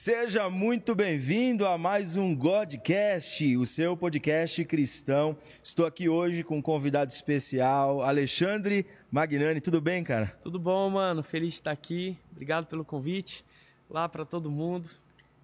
Seja muito bem-vindo a mais um Godcast, o seu podcast cristão. Estou aqui hoje com um convidado especial, Alexandre Magnani. Tudo bem, cara? Tudo bom, mano. Feliz de estar aqui. Obrigado pelo convite. Lá para todo mundo.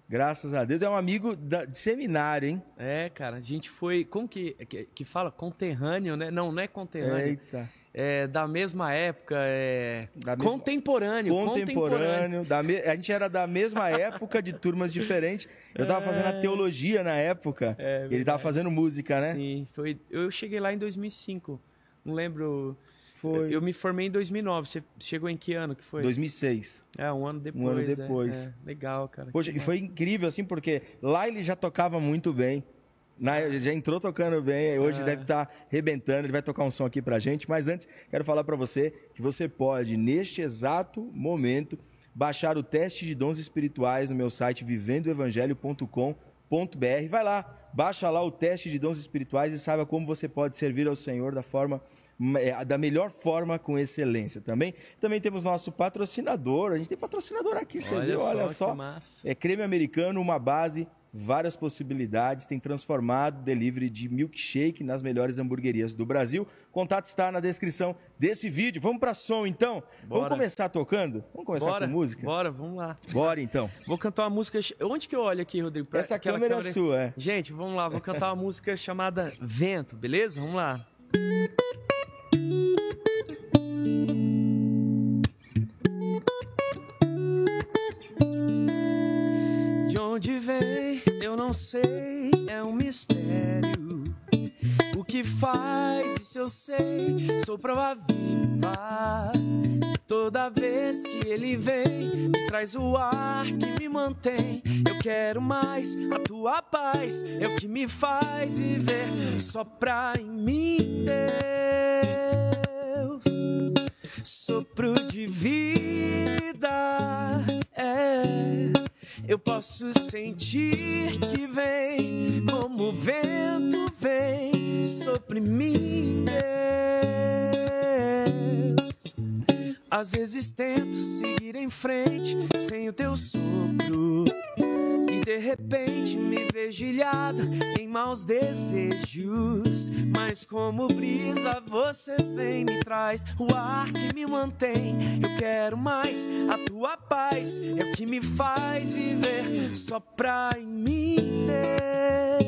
Graças a Deus. É um amigo da, de seminário, hein? É, cara. A gente foi. Como que, que, que fala? Conterrâneo, né? Não, não é conterrâneo. Eita. É, da mesma época, é... Da mesma- contemporâneo. Contemporâneo. da me- A gente era da mesma época, de turmas diferentes. Eu tava fazendo a teologia na época. É, ele tava fazendo música, né? Sim, foi. Eu cheguei lá em 2005. Não lembro. Foi. Eu me formei em 2009. Você chegou em que ano que foi? 2006. É, um ano depois. Um ano é, depois. é. Legal, cara. Poxa, e foi incrível, assim, porque lá ele já tocava muito bem. Na, ele já entrou tocando bem, hoje É. deve estar rebentando, ele vai tocar um som aqui pra gente. Mas antes, quero falar pra você que você pode, neste exato momento, baixar o teste de dons espirituais no meu site vivendoevangelho.com.br. Vai lá, baixa lá o teste de dons espirituais e saiba como você pode servir ao Senhor da forma é, da melhor forma com excelência também. Também temos nosso patrocinador, a gente tem patrocinador aqui, você Olha viu? só, Olha só. É creme americano, uma base, várias possibilidades. Tem transformado delivery de milkshake nas melhores hamburguerias do Brasil. O contato está na descrição desse vídeo. Vamos para som então? Vamos Bora. começar tocando? Vamos começar Bora, com música? Bora, vamos lá. Bora então. Vou cantar uma música. Onde que eu olho aqui, Rodrigo? Pra Essa aquela câmera é sua, é. Gente, vamos lá. Vou cantar uma música chamada Vento, beleza? Vamos lá. Onde vem, eu não sei, é um mistério. O que faz, isso eu sei, sou prova viva. Toda vez que ele vem, me traz o ar que me mantém. Eu quero mais, a tua paz é o que me faz viver. Sopra em mim, Deus, sopro de vida. É, eu posso sentir que vem, como o vento vem sobre mim, Deus. Às vezes tento seguir em frente sem o teu sopro. E de repente me vejo ilhado em maus desejos. Mas como brisa você vem, me traz o ar que me mantém. Eu quero mais, a tua paz é o que me faz viver. Sopra em mim, Deus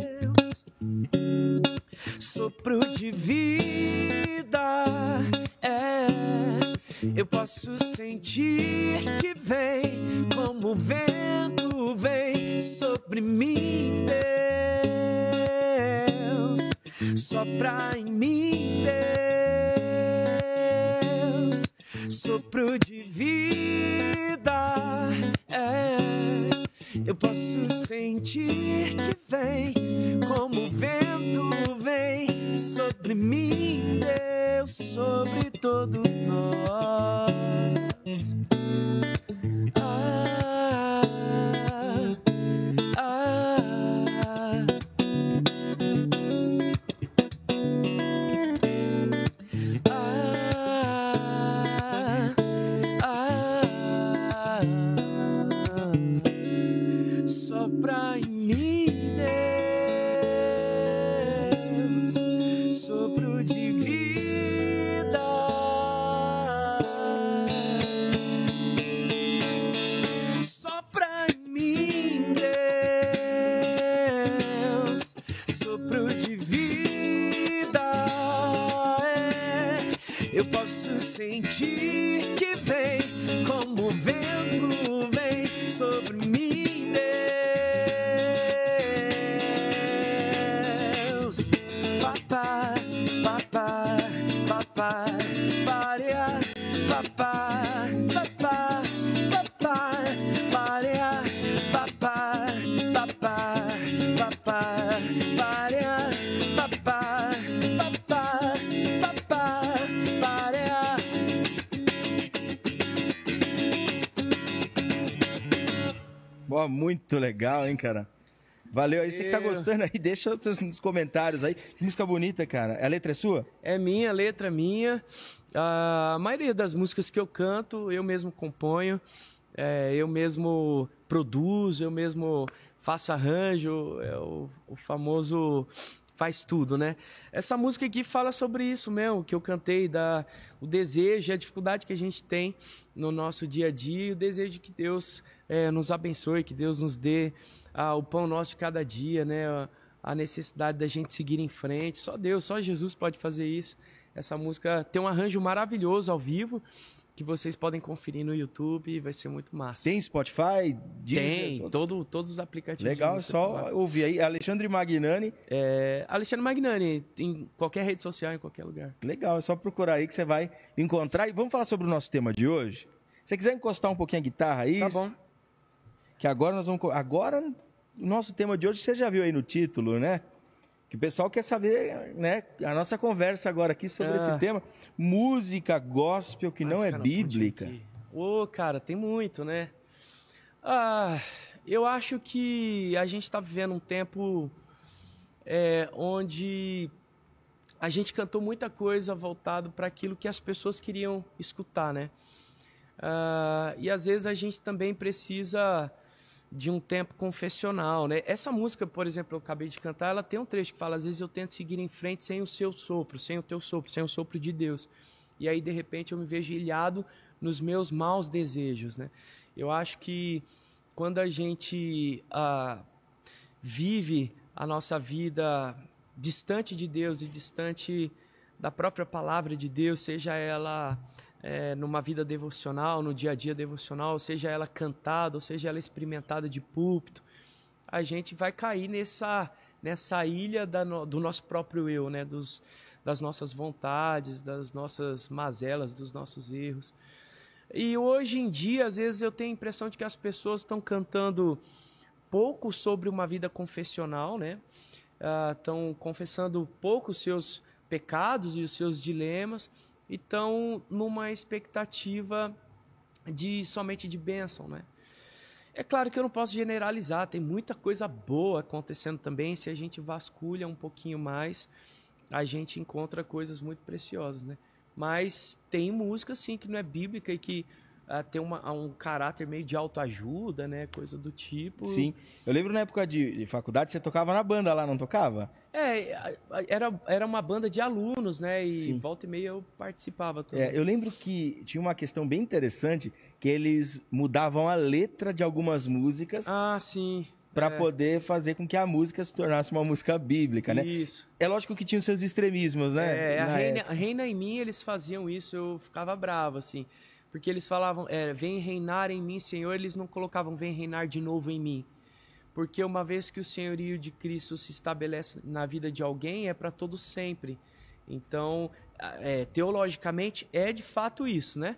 sopro de vida. É, eu posso sentir que vem, como o vento vem sobre mim, Deus. Sopra em mim, Deus. Sopro de vida. É, eu posso sentir que vem, como o vento vem sobre mim, Deus, sobre todos nós. Ah, Muito legal, hein, cara? Valeu aí. Você que tá gostando aí, deixa os seus nos comentários aí. Que música bonita, cara. A letra é sua? É minha, letra minha. A maioria das músicas que eu canto, eu mesmo componho. É, eu mesmo produzo, eu mesmo faço arranjo, é o, o famoso faz tudo, né? Essa música aqui fala sobre isso mesmo, que eu cantei, da, o desejo a dificuldade que a gente tem no nosso dia a dia, o desejo de que Deus é, nos abençoe, que Deus nos dê ah, o pão nosso de cada dia, né? A necessidade da gente seguir em frente. Só Deus, só Jesus pode fazer isso. Essa música tem um arranjo maravilhoso ao vivo que vocês podem conferir no YouTube, vai ser muito massa. Tem Spotify? Deezer, Tem, todos... todo, todos os aplicativos. Legal, é só ouvir aí. Alexandre Magnani. É, Alexandre Magnani, em qualquer rede social, em qualquer lugar. Legal, é só procurar aí que você vai encontrar. E vamos falar sobre o nosso tema de hoje? Se você quiser encostar um pouquinho a guitarra aí. Tá bom. Que agora nós vamos. Agora, o nosso tema de hoje, você já viu aí no título, né? Que o pessoal quer saber, né? A nossa conversa agora aqui sobre esse ah. tema. Música gospel que Vai não é bíblica. Ô, oh, cara, tem muito, né? Ah, eu acho que a gente está vivendo um tempo é, onde a gente cantou muita coisa voltado para aquilo que as pessoas queriam escutar, né? Ah, e às vezes a gente também precisa de um tempo confessional, né? Essa música, por exemplo, eu acabei de cantar, ela tem um trecho que fala: às vezes eu tento seguir em frente sem o seu sopro, sem o teu sopro, sem o sopro de Deus. E aí de repente eu me vejo ilhado nos meus maus desejos, né? Eu acho que quando a gente ah, vive a nossa vida distante de Deus e distante da própria palavra de Deus, seja ela é, numa vida devocional, no dia a dia devocional, seja ela cantada, ou seja ela experimentada de púlpito, a gente vai cair nessa, nessa ilha da, do nosso próprio eu, né? Dos, das nossas vontades, das nossas mazelas, dos nossos erros. E hoje em dia, às vezes, eu tenho a impressão de que as pessoas estão cantando pouco sobre uma vida confessional, né? Estão uh, confessando pouco os seus pecados e os seus dilemas e estão numa expectativa de somente de bênção, né? É claro que eu não posso generalizar, tem muita coisa boa acontecendo também. Se a gente vasculha um pouquinho mais, a gente encontra coisas muito preciosas, né? Mas tem música, sim, que não é bíblica e que uh, tem uma, um caráter meio de autoajuda, né? Coisa do tipo. Sim. Eu lembro na época de, de faculdade, você tocava na banda lá, não tocava? É, era, era uma banda de alunos, né? E Sim. volta e meia eu participava também. É, eu lembro que tinha uma questão bem interessante, que eles mudavam a letra de algumas músicas. Ah, sim. Para é. poder fazer com que a música se tornasse uma música bíblica, né? Isso. É lógico que tinha os seus extremismos, né? É, a Reina, a Reina, em mim, eles faziam isso, eu ficava bravo, assim. Porque eles falavam, é, vem reinar em mim, Senhor, eles não colocavam, vem reinar de novo em mim porque uma vez que o senhorio de Cristo se estabelece na vida de alguém, é para todo sempre. Então, é, teologicamente, é de fato isso, né?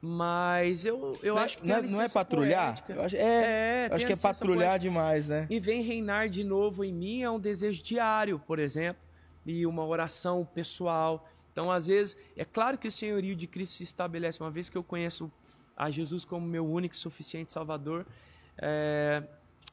Mas eu, eu não é, acho que tem não, é, não é patrulhar? Eu acho, é, é acho que é patrulhar poética. demais, né? E vem reinar de novo em mim é um desejo diário, por exemplo, e uma oração pessoal. Então, às vezes, é claro que o senhorio de Cristo se estabelece, uma vez que eu conheço a Jesus como meu único e suficiente Salvador, é,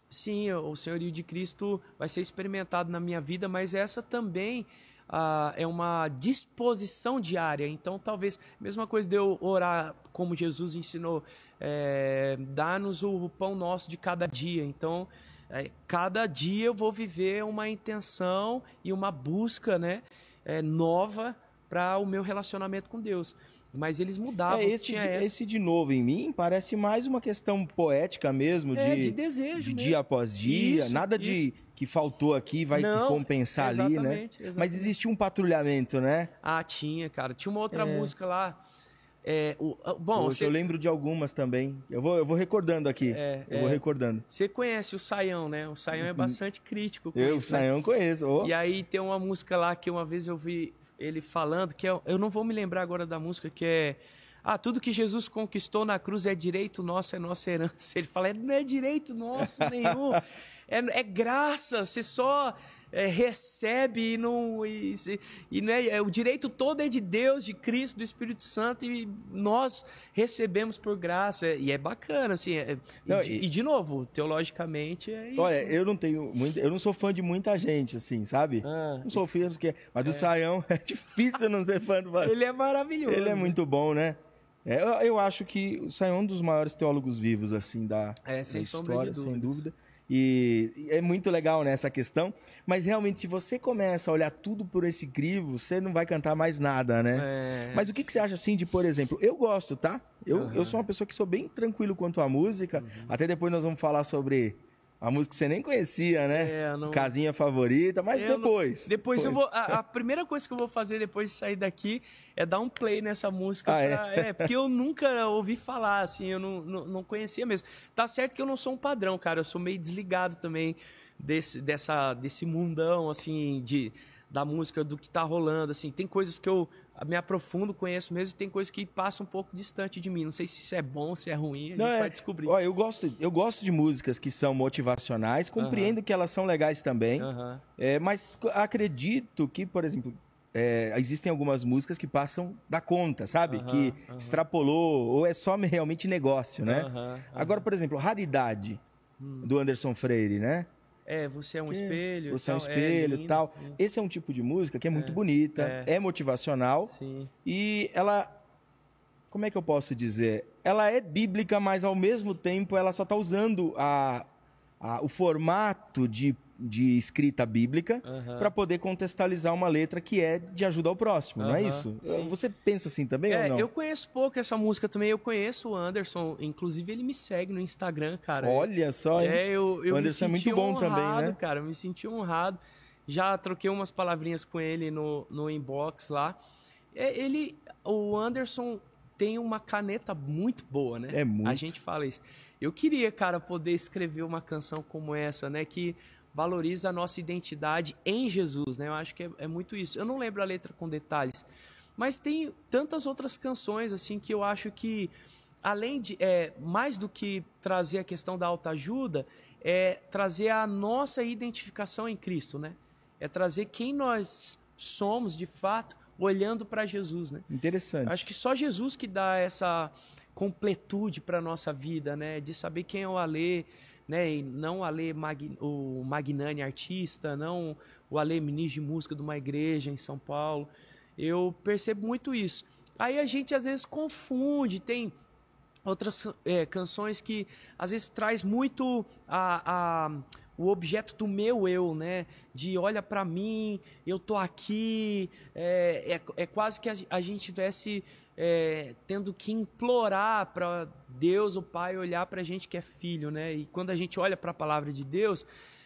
sim, o senhorio de Cristo vai ser experimentado na minha vida, mas essa também ah, é uma disposição diária. Então, talvez, mesma coisa de eu orar como Jesus ensinou, é, dá-nos o pão nosso de cada dia. Então, é, cada dia eu vou viver uma intenção e uma busca né, é, nova para o meu relacionamento com Deus. Mas eles mudavam. É, esse, de, esse de novo em mim parece mais uma questão poética mesmo, é, de, de desejo. De dia após dia. Isso, nada isso. de que faltou aqui vai Não, compensar ali, né? Exatamente. Mas existia um patrulhamento, né? Ah, tinha, cara. Tinha uma outra é. música lá. É, o, bom, você... eu lembro de algumas também. Eu vou, eu vou recordando aqui. É, eu vou é. recordando. Você conhece o Saião, né? O Saião é uhum. bastante crítico. eu, o Saião né? conheço. Oh. E aí tem uma música lá que uma vez eu vi ele falando, que é, eu não vou me lembrar agora da música, que é. Ah, tudo que Jesus conquistou na cruz é direito nosso, é nossa herança. Ele fala, não é direito nosso nenhum, é, é graça, você só é, recebe e não. E, e não é, o direito todo é de Deus, de Cristo, do Espírito Santo, e nós recebemos por graça. E é bacana, assim. É, não, e, e, de novo, teologicamente é isso. Olha, eu não tenho muito, eu não sou fã de muita gente, assim, sabe? Ah, não sou fã do que. Mas do é. Saião é difícil não ser fã do Ele é maravilhoso. Ele é muito bom, né? É, eu, eu acho que o Sion é um dos maiores teólogos vivos, assim, da, É, sem da história, de sem dúvidas. dúvida. E, é muito legal nessa questão, mas realmente, se você começa a olhar tudo por esse crivo, você não vai cantar mais nada, né? É. Mas o que, que você acha assim de, por exemplo, eu gosto, tá? Eu, eu sou uma pessoa que sou bem tranquilo quanto à música. Uhum. Até depois nós vamos falar sobre a música que você nem conhecia, né? É, não- Casinha favorita, mas Eu não- depois. Depois eu vou. A, a primeira coisa que eu vou fazer depois de sair daqui é dar um play nessa música. Ah, é? pra- é? porque eu nunca ouvi falar, assim, eu não, não, não conhecia mesmo. Tá certo que eu não sou um padrão, cara. Eu sou meio desligado também desse, dessa, desse mundão, assim, de, da música, do que tá rolando. Assim, tem coisas que eu me aprofundo, conheço mesmo, e tem coisas que passam um pouco distante de mim. Não sei se isso é bom, se é ruim, a gente Não, é- vai descobrir. Ó, eu gosto, eu gosto de músicas que são motivacionais, compreendo que elas são legais também. Aham. É, mas acredito que, por exemplo, é, existem algumas músicas que passam da conta, sabe? Aham, que extrapolou, ou é só realmente negócio, né? Agora, por exemplo, Raridade, do Anderson Freire, né? É, você é um Que espelho. Você é um tal, espelho e lindo, tal. lindo. Esse é um tipo de música que é muito bonita, é, motivacional Sim. e ela. Como é que eu posso dizer? Ela é bíblica, mas ao mesmo tempo ela só está usando a, a- o formato de, de escrita bíblica Aham. para poder contextualizar uma letra que é de ajuda ao próximo, não é isso? sim. Você pensa assim também É, ou não? eu conheço pouco essa música também. Eu conheço o Anderson, inclusive ele me segue no Instagram, cara. Olha só? É, eu, eu O Anderson é muito bom honrado, também, né? cara. Eu me senti honrado. Já troquei umas palavrinhas com ele no, no inbox lá. É, ele, o Anderson tem uma caneta muito boa, né? É muito. A gente fala isso. Eu queria, cara, poder escrever uma canção como essa, né? Que valoriza a nossa identidade em Jesus, né? Eu acho que é, é muito isso. Eu não lembro a letra com detalhes, mas tem tantas outras canções assim que eu acho que além de é, mais do que trazer a questão da autoajuda, é trazer a nossa identificação em Cristo, né? É trazer quem nós somos de fato, olhando para Jesus, né? Interessante. Acho que só Jesus que dá essa completude para nossa vida, né? De saber quem é o Alê, né? E não o Alê Mag... o Magnani artista, não o Alê ministro de música de uma igreja em São Paulo. Eu percebo muito isso. Aí a gente às vezes confunde, tem outras é, canções que às vezes traz muito a, a- o objeto do meu eu, né? De olha pra mim, eu tô aqui, é, é, é quase que a, a gente tivesse é, tendo que implorar para Deus, o Pai, olhar pra gente que é filho, né? E quando a gente olha para a palavra de Deus,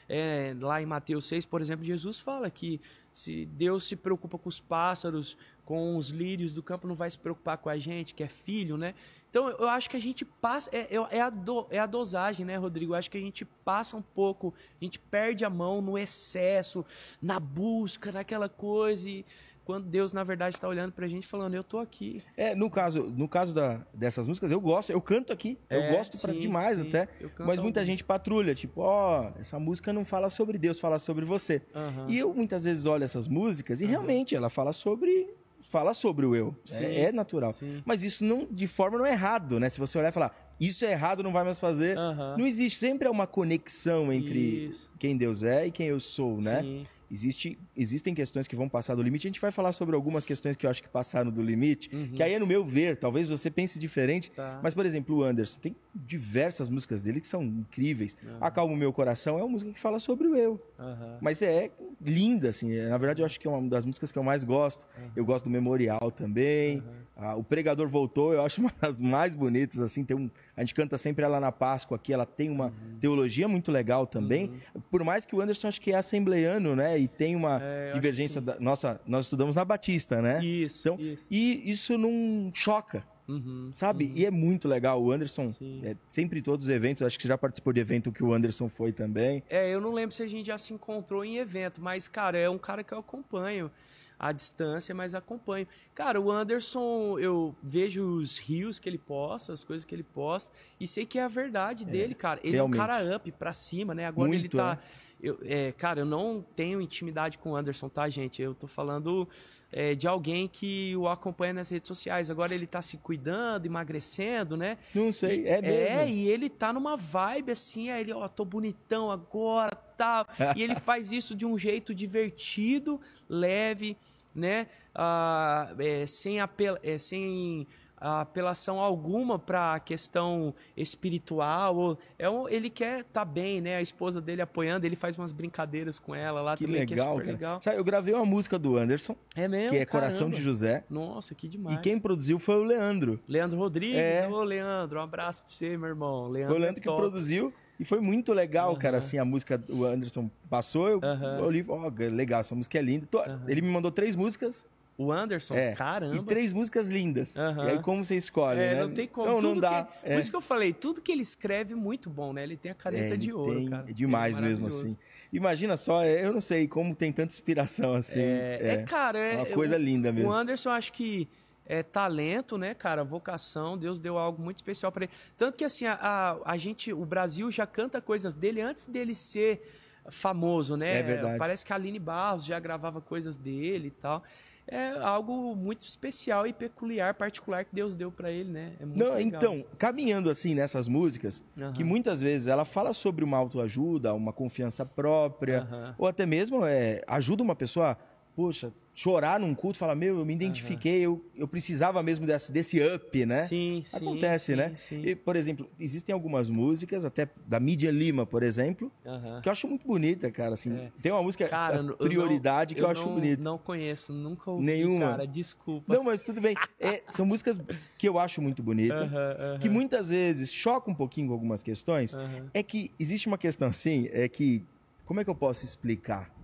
é, lá em Mateus 6, por exemplo, Jesus fala que se Deus se preocupa com os pássaros, com os lírios do campo, não vai se preocupar com a gente, que é filho, né? Então eu acho que a gente passa. É, é, é a, do- é a dosagem, né, Rodrigo? Eu acho que a gente passa um pouco, a gente perde a mão no excesso, na busca, naquela coisa. E quando Deus, na verdade, está olhando pra gente falando, eu tô aqui. É, no caso, no caso da, dessas músicas, eu gosto, eu canto aqui. eu É, gosto pra sim, demais sim, até. eu Mas muita gente patrulha, tipo, ó, essa música não fala sobre Deus, fala sobre você. Aham. E eu muitas vezes olho essas músicas e realmente ela fala sobre. Fala sobre o eu. Sim, É, é natural. sim. Mas isso não, de forma não é errado, né? Se você olhar e falar, isso é errado, não vai mais fazer. Aham. Não existe. Sempre é uma conexão entre Isso. quem Deus é e quem eu sou, né? Sim. Existe, existem questões que vão passar do limite. A gente vai falar sobre algumas questões que eu acho que passaram do limite, que aí é no meu ver, talvez você pense diferente. Uhum. Tá. Mas, por exemplo, o Anderson, tem diversas músicas dele que são incríveis. Acalma o Meu Coração é uma música que fala sobre o eu. Aham. Mas é linda, assim. é- Na verdade, eu acho que é uma das músicas que eu mais gosto. Eu gosto do Memorial também. Ah, o Pregador Voltou, eu acho uma das mais bonitas, assim. Tem um, a gente canta sempre ela na Páscoa aqui. Ela tem uma teologia muito legal também. Por mais que o Anderson, acho que é assembleano, né? E tem uma É, divergência. Da, nossa, nós estudamos na Batista, né? Isso, Então, isso. E isso não choca. Uhum. Sabe? E é muito legal. O Anderson, é, sempre em todos os eventos, acho que já participou de evento que o Anderson foi também. É, eu não lembro se a gente já se encontrou em evento, mas, cara, é um cara que eu acompanho à distância, mas acompanho. Cara, o Anderson, eu vejo os rios que ele posta, as coisas que ele posta, e sei que é a verdade dele, cara. Ele realmente. é um cara up pra cima, né? Agora ele Muito, tá. Eu, é, cara, eu não tenho intimidade com o Anderson, tá, gente? Eu tô falando é, de alguém que o acompanha nas redes sociais. Agora ele tá se cuidando, emagrecendo, né? Não sei, é mesmo. É, e ele tá numa vibe assim, aí ele, ó, tô bonitão agora, tal. e ele faz isso de um jeito divertido, leve, né? Ah, é, sem apel é, sem apelação alguma para a questão espiritual. Ou, é um, ele quer estar tá bem, né? A esposa dele apoiando, ele faz umas brincadeiras com ela lá que também, legal, que é super cara. legal. Sabe, eu gravei uma música do Anderson, É mesmo? que é Coração Caramba. de José. Nossa, que demais. E quem produziu foi o Leandro. Leandro Rodrigues. É. Ô, Leandro, um abraço pra você, meu irmão. Leandro, Foi o Leandro é que produziu. E foi muito legal, Aham. cara, assim, a música, o Anderson passou, eu olhei, ó, legal, essa música é linda. Tô- Ele me mandou três músicas, O Anderson, é, caramba. e três músicas lindas. Aham. E aí como você escolhe, É, né? não tem como. Não, Tudo não dá. que- é. Por isso que eu falei, tudo que ele escreve é muito bom, né? Ele tem a caneta É, de ouro, tem- cara. É demais É mesmo, assim. Imagina só, é, eu não sei como tem tanta inspiração, assim. É, é, cara, é, uma coisa o- linda mesmo. O Anderson, acho que é talento, né, cara? Vocação, Deus deu algo muito especial pra ele. Tanto que, assim, a, a, a gente, o Brasil já canta coisas dele antes dele ser famoso, né? É verdade. Parece que a Aline Barros já gravava coisas dele e tal. É algo muito especial e peculiar, particular que Deus deu pra ele, né? É muito Não, legal então, caminhando assim nessas músicas, que muitas vezes ela fala sobre uma autoajuda, uma confiança própria, ou até mesmo é, ajuda uma pessoa, poxa, chorar num culto, falar, meu, eu me identifiquei, eu, eu precisava mesmo desse, desse up, né? Sim, sim. Acontece, sim, né? Sim. E, por exemplo, existem algumas músicas, até da Mídia Lima, por exemplo, Aham. que eu acho muito bonita, cara. Assim, É. Tem uma música, Cara, a eu Prioridade, não- que eu, acho não, bonita. Não conheço, nunca ouvi, Nenhuma? cara. Desculpa. Não, mas tudo bem. É, são músicas que eu acho muito bonitas. Aham. que muitas vezes choca um pouquinho com algumas questões, é que existe uma questão assim, é que. Como é que eu posso explicar?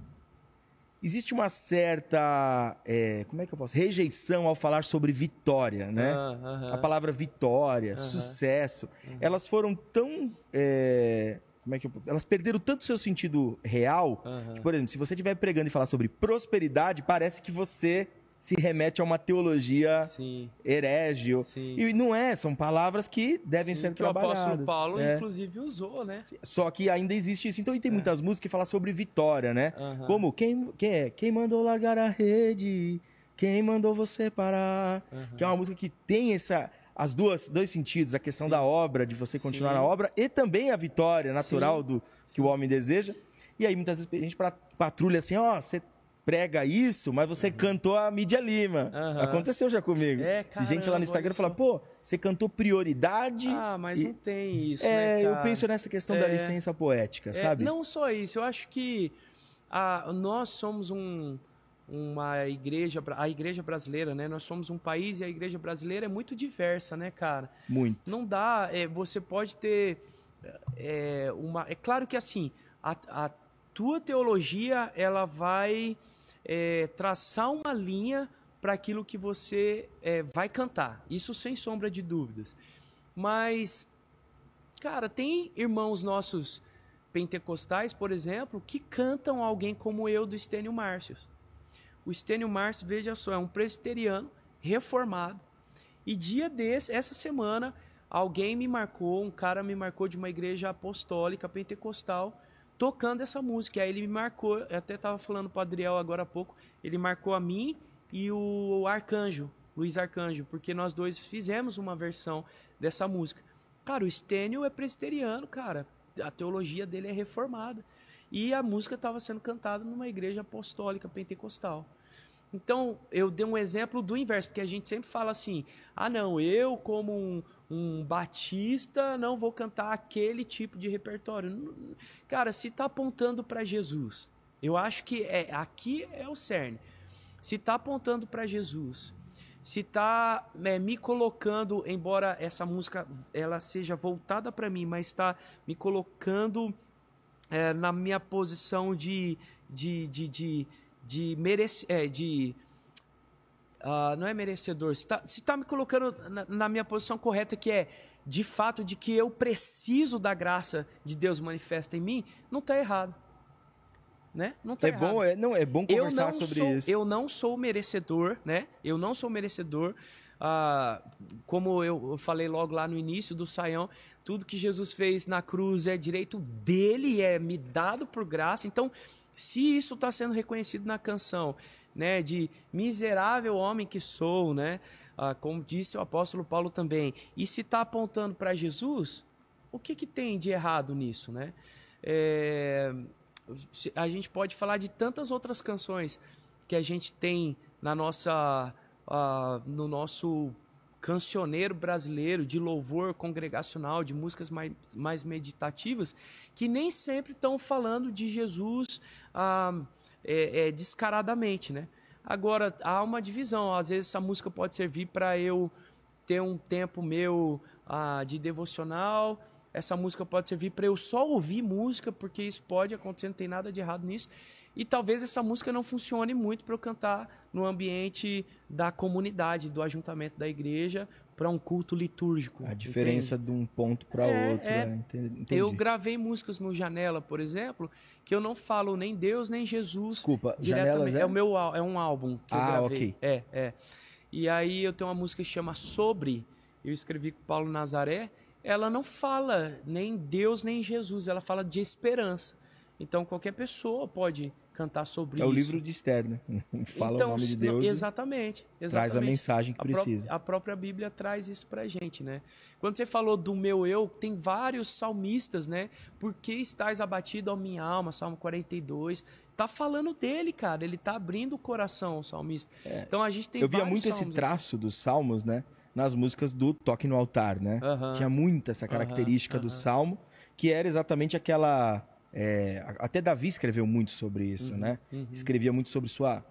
Existe uma certa. é, como é que eu posso? Rejeição ao falar sobre vitória, né? Ah. A palavra vitória, sucesso. Elas foram tão. é, como é que eu, elas perderam tanto seu sentido real que, por exemplo, se você estiver pregando e falar sobre prosperidade, parece que você se remete a uma teologia Sim. herege. ou- Sim. E não é, são palavras que devem Sim, ser que o trabalhadas. apóstolo Paulo, É. inclusive, usou, né? Só que ainda existe isso. Então, e tem muitas músicas que falam sobre vitória, né? Como quem, quem é? Quem mandou largar a rede? Quem mandou você parar? Que é uma música que tem essa as duas dois sentidos, a questão da obra, de você continuar Sim. na obra e também a vitória natural Sim. do que o homem deseja. E aí muitas vezes a gente patrulha assim, ó, você prega isso, mas você cantou a Mídia Lima. Aham. Aconteceu já comigo. É, gente lá no Instagram fala, pô, você cantou prioridade. Ah, mas e- não tem isso, é, né, eu penso nessa questão da É. licença poética, É, sabe? Não só isso, eu acho que a- nós somos um- uma igreja, a igreja brasileira, né? Nós somos um país e a igreja brasileira é muito diversa, né, cara? Muito. Não dá, é, você pode ter é, uma... É claro que assim, a, a tua teologia, ela vai é, traçar uma linha para aquilo que você é, vai cantar. Isso sem sombra de dúvidas. Mas, cara, tem irmãos nossos pentecostais, por exemplo, que cantam alguém como eu do Estênio Márcios. O Estênio Márcio, veja só, é um presbiteriano reformado. E dia desse, essa semana, alguém me marcou, um cara me marcou de uma igreja apostólica pentecostal, tocando essa música. Aí ele me marcou, eu até estava falando para Adriel agora há pouco, ele marcou a mim e o Arcanjo, Luiz Arcanjo, porque nós dois fizemos uma versão dessa música. Cara, o Estênio é presbiteriano, cara. A teologia dele é reformada. E a música estava sendo cantada numa igreja apostólica pentecostal. Então, eu dei um exemplo do inverso, porque a gente sempre fala assim: ah, não, eu, como um, um batista, não vou cantar aquele tipo de repertório. Cara, se está apontando para Jesus, eu acho que é, aqui é o cerne. Se está apontando para Jesus, se está me colocando, embora essa música ela seja voltada para mim, mas está me colocando é, na minha posição de de de de, de, merece, é, de ah, não é merecedor, se está tá me colocando na, na minha posição correta, que é de fato de que eu preciso da graça de Deus manifesta em mim, não está errado. Né? Não tá é errado. bom, é, não, é bom conversar não, sobre sou, isso. eu não sou merecedor, né? Eu não sou merecedor. Ah, como eu falei logo lá no início do saião, tudo que Jesus fez na cruz é direito dele, é me dado por graça. Então, se isso está sendo reconhecido na canção, né, de miserável homem que sou, né, ah, como disse o apóstolo Paulo também, e se está apontando para Jesus, o que, que tem de errado nisso, né? É, a gente pode falar de tantas outras canções que a gente tem na nossa, ah, no nosso cancioneiro brasileiro, de louvor congregacional, de músicas mais, mais meditativas, que nem sempre estão falando de Jesus ah, é, é, descaradamente, né? Agora, há uma divisão. Às vezes, essa música pode servir para eu ter um tempo meu ah, de devocional. Essa música pode servir para eu só ouvir música, porque isso pode acontecer, não tem nada de errado nisso. E talvez essa música não funcione muito para eu cantar no ambiente da comunidade, do ajuntamento da igreja, para um culto litúrgico. A diferença entende? de um ponto para é, outro. É. Né? Entendi. Eu gravei músicas no Janela, por exemplo, que eu não falo nem Deus nem Jesus. Desculpa, Janelas é? é o meu é um álbum que ah, eu gravei. ok. É, é. E aí eu tenho uma música que chama Sobre. Eu escrevi com Paulo Nazaré. Ela não fala nem Deus nem Jesus, ela fala de esperança. Então qualquer pessoa pode cantar sobre isso. É o livro de Esther, né? Fala então, o nome de Deus. Exatamente, exatamente. Traz a mensagem que a precisa. Pró a própria Bíblia traz isso pra gente, né? Quando você falou do meu eu, tem vários salmistas, né? Por que estás abatido a minha alma? Salmo 42. Tá falando dele, cara. Ele tá abrindo o coração, o salmista. É. Então a gente tem Eu via muito esse traço dos salmos, né? Nas músicas do Toque no Altar, né? Uh -huh. Tinha muito essa característica uh -huh. do salmo, que era exatamente aquela é, até Davi escreveu muito sobre isso, uhum, né? Uhum. Escrevia muito sobre sua,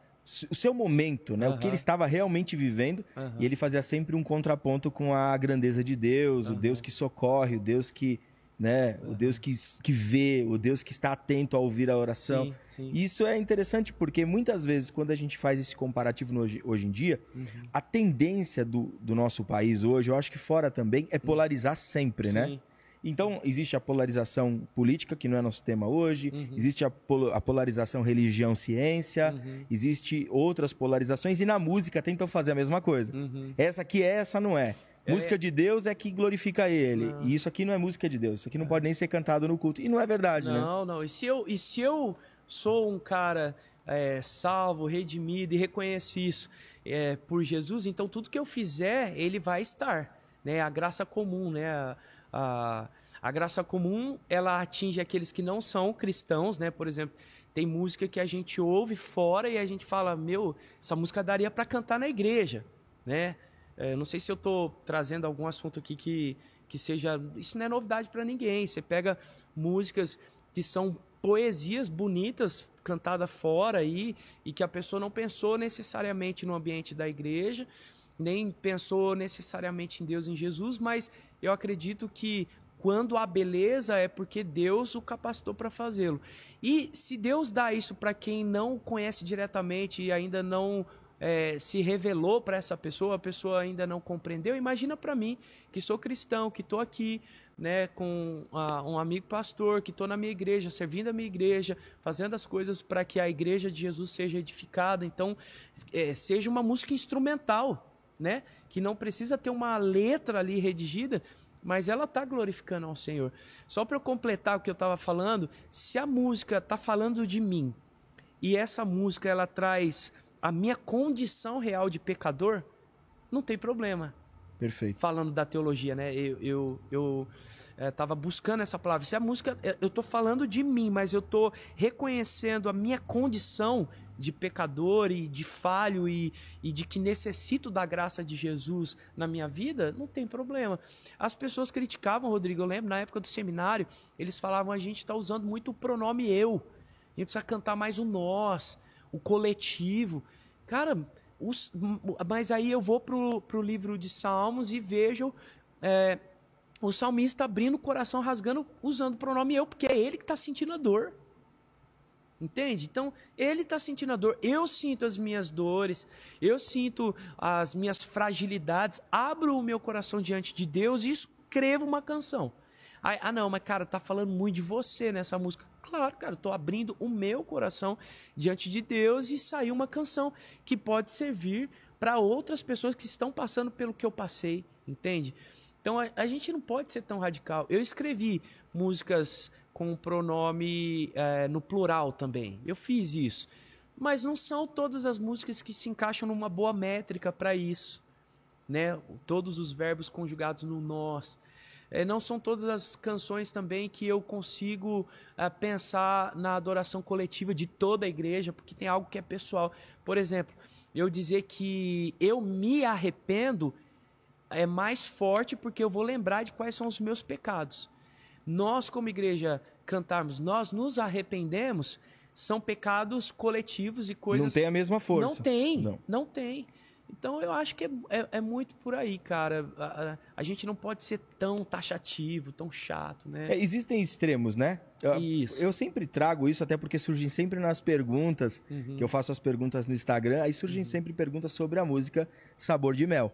o seu momento, né? Uhum. O que ele estava realmente vivendo. E ele fazia sempre um contraponto com a grandeza de Deus, o Deus que socorre, o Deus que, né? O Deus que, que vê, o Deus que está atento a ouvir a oração. Sim, sim. Isso é interessante porque muitas vezes, quando a gente faz esse comparativo hoje, hoje em dia, uhum. a tendência do, do nosso país hoje, eu acho que fora também, é polarizar sempre, né? sim. né? Então, existe a polarização política, que não é nosso tema hoje, uhum. existe a, pol a, polarização religião-ciência, uhum. existe outras polarizações, e na música tentam fazer a mesma coisa. Uhum. Essa aqui é, essa não é. é. Música de Deus é que glorifica ele. Não. E isso aqui não é música de Deus. Isso aqui não é. pode nem ser cantado no culto. E não é verdade, não, né? Não, não. E se eu, e se eu sou um cara é, salvo, redimido e reconheço isso é, por Jesus, então tudo que eu fizer, ele vai estar. Né? A graça comum, né? A, a, a graça comum ela atinge aqueles que não são cristãos, né? Por exemplo, tem música que a gente ouve fora e a gente fala, meu, essa música daria para cantar na igreja, né? É, não sei se eu estou trazendo algum assunto aqui que, que seja. Isso não é novidade para ninguém. Você pega músicas que são poesias bonitas cantadas fora aí e que a pessoa não pensou necessariamente no ambiente da igreja, nem pensou necessariamente em Deus, em Jesus, mas eu acredito que quando há beleza é porque Deus o capacitou para fazê-lo. E se Deus dá isso para quem não conhece diretamente e ainda não é, se revelou para essa pessoa, a pessoa ainda não compreendeu, imagina para mim, que sou cristão, que estou aqui né, com uh, um amigo pastor, que estou na minha igreja, servindo a minha igreja, fazendo as coisas para que a igreja de Jesus seja edificada. Então, é, seja uma música instrumental né? Que não precisa ter uma letra ali redigida, mas ela está glorificando ao Senhor. Só para eu completar o que eu estava falando, se a música está falando de mim e essa música ela traz a minha condição real de pecador, não tem problema. Perfeito. Falando da teologia, né? Eu eu, eu estava é, buscando essa palavra. Se a música, é, eu estou falando de mim, mas eu estou reconhecendo a minha condição de pecador e de falho e, e de que necessito da graça de Jesus na minha vida, não tem problema. As pessoas criticavam, Rodrigo, eu lembro na época do seminário, eles falavam a gente está usando muito o pronome eu. A gente precisa cantar mais o nós, o coletivo. Cara, os, mas aí eu vou pro, pro livro de Salmos e vejo é, o salmista abrindo o coração, rasgando, usando o pronome eu, porque é ele que está sentindo a dor. Entende? Então, ele está sentindo a dor, eu sinto as minhas dores, eu sinto as minhas fragilidades, abro o meu coração diante de Deus e escrevo uma canção. ah, não, mas cara, tá falando muito de você nessa música. Claro, cara, estou abrindo o meu coração diante de Deus e saiu uma canção que pode servir para outras pessoas que estão passando pelo que eu passei, entende? Então a, a, gente não pode ser tão radical. Eu escrevi músicas com pronome é, no plural também. Eu fiz isso. Mas não são todas as músicas que se encaixam numa boa métrica para isso. Né? Todos os verbos conjugados no nós. É, não são todas as canções também que eu consigo é, pensar na adoração coletiva de toda a igreja, porque tem algo que é pessoal. Por exemplo, eu dizer que eu me arrependo é mais forte porque eu vou lembrar de quais são os meus pecados. Nós, como igreja, cantarmos, nós nos arrependemos, são pecados coletivos e coisas. Não tem a mesma força. Não tem, não, não tem. Então eu acho que é, é, é muito por aí, cara. A, a, a, gente não pode ser tão taxativo, tão chato, né? É, existem extremos, né? Eu, isso. Eu sempre trago isso, até porque surgem sempre nas perguntas, uhum. que eu faço as perguntas no Instagram, aí surgem uhum. sempre perguntas sobre a música Sabor de Mel.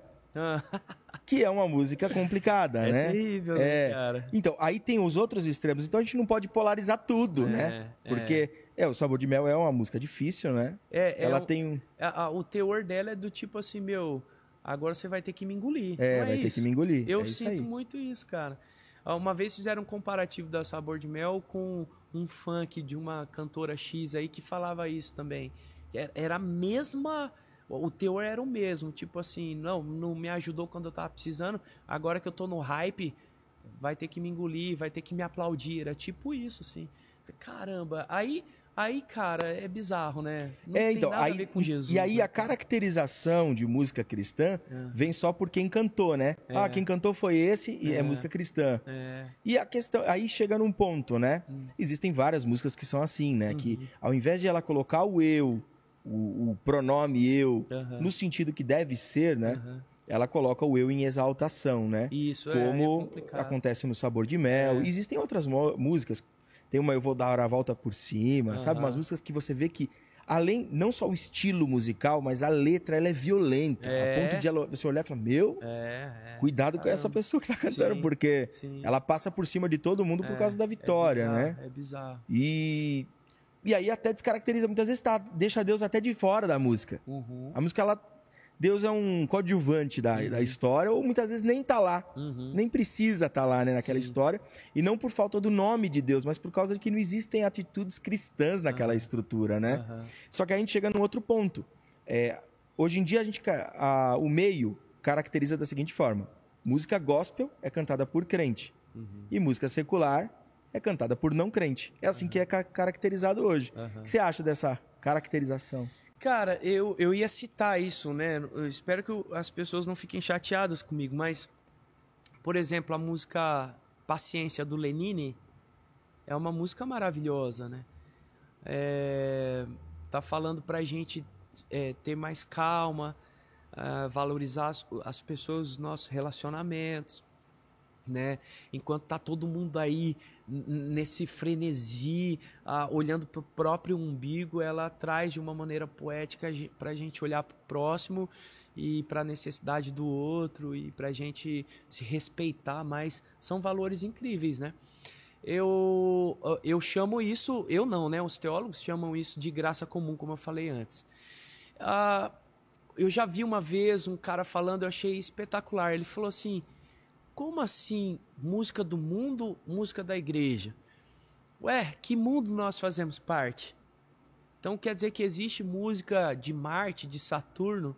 Que é uma música complicada, é né? Terrível, é cara. Então, aí tem os outros extremos. Então a gente não pode polarizar tudo, é, né? É. Porque é. o Sabor de Mel é uma música difícil, né? É, é Ela um, tem um. A, o teor dela é do tipo assim, meu, agora você vai ter que me engolir. É, vai isso. ter que me engolir. Eu sinto muito isso, cara. Ah, uma vez fizeram um comparativo da Sabor de Mel com um funk de uma cantora X aí que falava isso também. Era a mesma o teor era o mesmo, tipo assim, não, não me ajudou quando eu tava precisando, agora que eu tô no hype, vai ter que me engolir, vai ter que me aplaudir, era tipo isso, assim. Caramba, aí, aí cara, é bizarro, né? Não é, então, aí, Jesus, E aí né? a caracterização de música cristã é. vem só por quem cantou, né? É. Ah, quem cantou foi esse e é, é música cristã. É. E a questão, aí chega num ponto, né? Hum. Existem várias músicas que são assim, né? Uhum. Que ao invés de ela colocar o eu, o, o pronome eu, uhum. no sentido que deve ser, né? Uhum. Ela coloca o eu em exaltação, né? Isso, Como é, é acontece no Sabor de Mel. É. Existem outras músicas. Tem uma Eu Vou Dar a Volta por Cima, uhum. sabe? Umas músicas que você vê que além não só o estilo musical, mas a letra ela é violenta, é. a ponto de ela, você olhar e falar: "Meu, é, é. cuidado com essa pessoa que está cantando, sim, porque sim. ela passa por cima de todo mundo por é, causa da é vitória, bizarro, né?" É bizarro. E e aí até descaracteriza, muitas vezes tá, deixa Deus até de fora da música. Uhum. A música, ela, Deus é um coadjuvante da, uhum. da história, ou muitas vezes nem tá lá. Uhum. Nem precisa estar tá lá né, naquela Sim. história. E não por falta do nome de Deus, mas por causa de que não existem atitudes cristãs naquela estrutura, né? Só que a gente chega num outro ponto. É, hoje em dia, a gente, a, o meio caracteriza da seguinte forma. Música gospel é cantada por crente. Uhum. E música secular é cantada por não crente. É assim uhum. que é ca caracterizado hoje. Uhum. O que você acha dessa caracterização? Cara, eu, eu ia citar isso, né? Eu espero que as pessoas não fiquem chateadas comigo, mas, por exemplo, a música Paciência do Lenine é uma música maravilhosa, né? É, tá falando pra gente é, ter mais calma, é, valorizar as, as pessoas, os nossos relacionamentos, né? Enquanto tá todo mundo aí nesse frenesi, ah, olhando para o próprio umbigo, ela traz de uma maneira poética para a gente olhar para o próximo e para a necessidade do outro e para a gente se respeitar mais. São valores incríveis, né? Eu, eu chamo isso, eu não, né? Os teólogos chamam isso de graça comum, como eu falei antes. Ah, eu já vi uma vez um cara falando, eu achei espetacular. Ele falou assim como assim música do mundo, música da igreja? Ué, que mundo nós fazemos parte? Então quer dizer que existe música de Marte, de Saturno?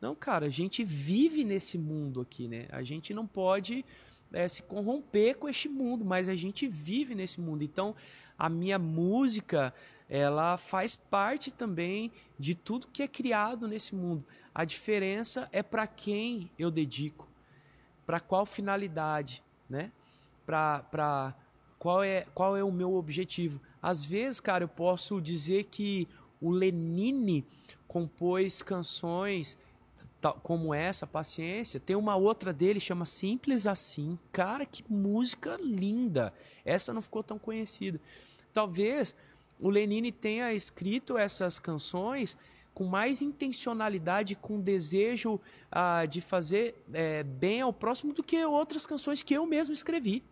Não, cara, a gente vive nesse mundo aqui, né? A gente não pode é, se corromper com este mundo, mas a gente vive nesse mundo. Então, a minha música, ela faz parte também de tudo que é criado nesse mundo. A diferença é para quem eu dedico para qual finalidade, né? Para qual é qual é o meu objetivo? Às vezes, cara, eu posso dizer que o Lenine compôs canções como essa, Paciência. Tem uma outra dele chama Simples Assim. Cara, que música linda. Essa não ficou tão conhecida. Talvez o Lenine tenha escrito essas canções com mais intencionalidade, com desejo ah, de fazer é, bem ao próximo do que outras canções que eu mesmo escrevi.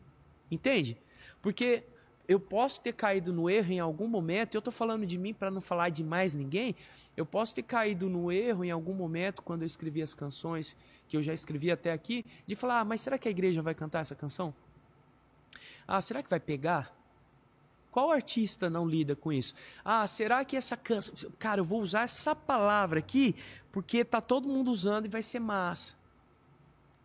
Entende? Porque eu posso ter caído no erro em algum momento, eu estou falando de mim para não falar de mais ninguém, eu posso ter caído no erro em algum momento quando eu escrevi as canções que eu já escrevi até aqui, de falar, ah, mas será que a igreja vai cantar essa canção? Ah, será que vai pegar? Qual artista não lida com isso? Ah, será que essa canção. Cara, eu vou usar essa palavra aqui porque tá todo mundo usando e vai ser massa.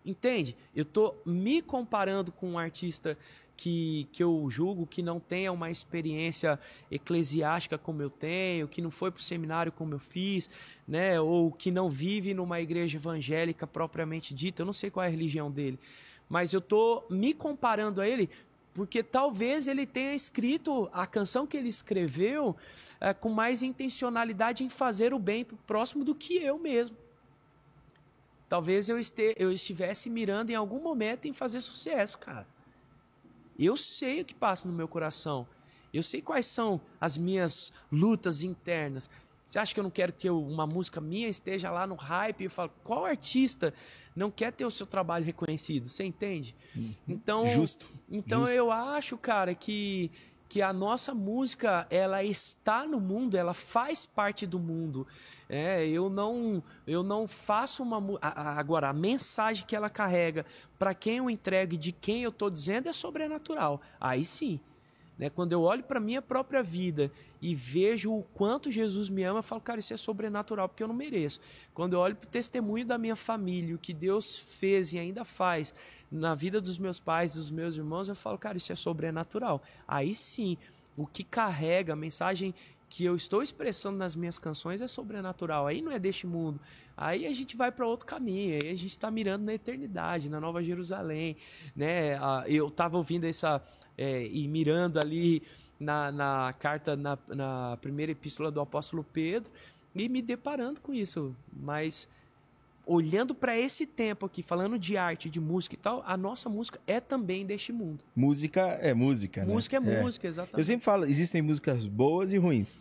Entende? Eu tô me comparando com um artista que, que eu julgo que não tenha uma experiência eclesiástica como eu tenho, que não foi para o seminário como eu fiz, né? Ou que não vive numa igreja evangélica propriamente dita. Eu não sei qual é a religião dele, mas eu tô me comparando a ele porque talvez ele tenha escrito a canção que ele escreveu é, com mais intencionalidade em fazer o bem pro próximo do que eu mesmo. Talvez eu, este, eu estivesse mirando em algum momento em fazer sucesso, cara. Eu sei o que passa no meu coração. Eu sei quais são as minhas lutas internas. Você acha que eu não quero que eu, uma música minha esteja lá no hype? Eu falo, qual artista não quer ter o seu trabalho reconhecido? Você entende? Uhum. Então, Justo. Então Justo. eu acho, cara, que que a nossa música ela está no mundo, ela faz parte do mundo. É, eu não eu não faço uma agora a mensagem que ela carrega para quem eu entrego e de quem eu estou dizendo é sobrenatural. Aí sim, né? Quando eu olho para minha própria vida e vejo o quanto Jesus me ama, eu falo, cara, isso é sobrenatural porque eu não mereço. Quando eu olho para o testemunho da minha família, o que Deus fez e ainda faz na vida dos meus pais, dos meus irmãos, eu falo, cara, isso é sobrenatural. Aí sim, o que carrega a mensagem que eu estou expressando nas minhas canções é sobrenatural. Aí não é deste mundo. Aí a gente vai para outro caminho. Aí a gente está mirando na eternidade, na Nova Jerusalém, né? Ah, eu estava ouvindo essa é, e mirando ali na, na carta, na, na primeira epístola do apóstolo Pedro, e me deparando com isso. Mas olhando para esse tempo aqui, falando de arte, de música e tal, a nossa música é também deste mundo. Música é música, né? Música é, é música, exatamente. Eu sempre falo, existem músicas boas e ruins.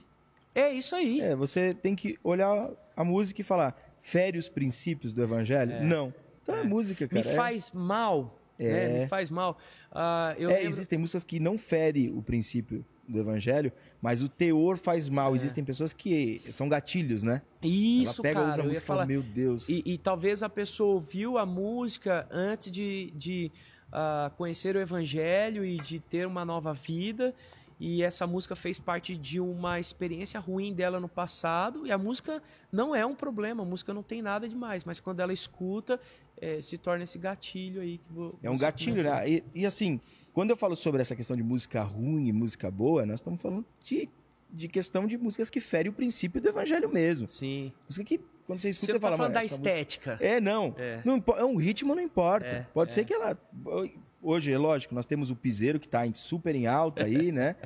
É isso aí. É, você tem que olhar a música e falar, fere os princípios do evangelho? É. Não. Então é, é música, cara. Me é. faz mal? É. Né? Me faz mal. Uh, é, lembro... Existem músicas que não ferem o princípio do evangelho, mas o teor faz mal. É. Existem pessoas que são gatilhos, né? Isso, Ela pega, cara. Usa a música falar... meu Deus. E, e, talvez a pessoa ouviu a música antes de, de uh, conhecer o evangelho e de ter uma nova vida e essa música fez parte de uma experiência ruim dela no passado e a música não é um problema, a música não tem nada demais, mas quando ela escuta é, se torna esse gatilho aí que vou, é um gatilho, né? E, e, assim, quando eu falo sobre essa questão de música ruim e música boa, nós estamos falando de, de questão de músicas que ferem o princípio do evangelho mesmo. Sim. Música que quando você escuta você, você tá fala, falando da estética. Música... É, não. É. não. É um ritmo não importa. É, Pode é. ser que ela hoje, é lógico, nós temos o piseiro que está super em alta aí, né?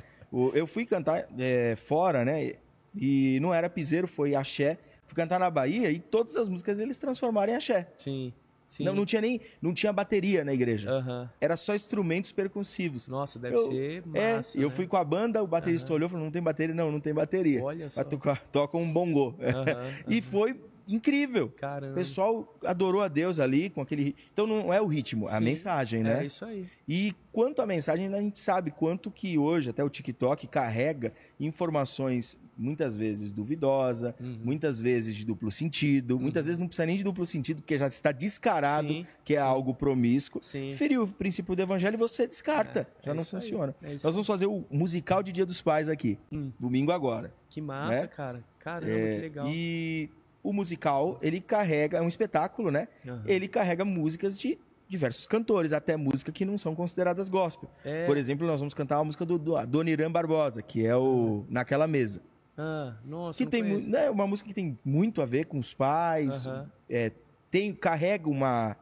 Eu fui cantar é, fora, né? E não era piseiro, foi axé. Fui cantar na Bahia e todas as músicas eles transformaram em axé. Sim. Sim. Não, não tinha nem não tinha bateria na igreja. Uhum. Era só instrumentos percussivos. Nossa, deve eu, ser é, massa. É, né? eu fui com a banda, o baterista uhum. olhou e falou: não tem bateria, não, não tem bateria. Olha só. Toca, toca um bongô. Uhum, e foi incrível. Caramba. O pessoal adorou a Deus ali com aquele. Então não é o ritmo, é a mensagem, né? É isso aí. E quanto à mensagem, a gente sabe quanto que hoje até o TikTok carrega informações muitas vezes duvidosa, uhum. muitas vezes de duplo sentido, uhum. muitas vezes não precisa nem de duplo sentido, porque já está descarado sim, que é sim. algo promíscuo. Sim. Feriu o princípio do evangelho e você descarta. É, já é não funciona. É Nós vamos fazer o musical de Dia dos Pais aqui, hum. domingo agora. Que massa, né? cara. Caramba, é, que legal. E o musical, ele carrega, é um espetáculo, né? Uhum. Ele carrega músicas de diversos cantores, até música que não são consideradas gospel. É. Por exemplo, nós vamos cantar uma música do, do Adoniran Barbosa, que é o Naquela Mesa. Ah, nossa, que tem né, uma música que tem muito a ver com os pais, uhum. é, tem carrega uma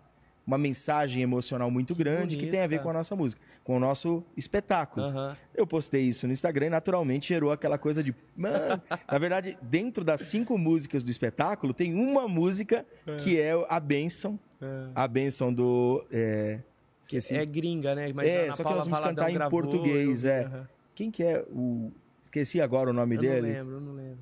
uma mensagem emocional muito grande bonito, que tem a ver cara. com a nossa música, com o nosso espetáculo. Uhum. Eu postei isso no Instagram e naturalmente gerou aquela coisa de. Mano, na verdade, dentro das cinco músicas do espetáculo, tem uma música é. que é a Benção. É. A Benção do. É, esqueci. É gringa, né? Mas é, só que nós vamos cantar em gravou, português. É. Uhum. Quem que é o. Esqueci agora o nome eu dele. Não lembro, não lembro.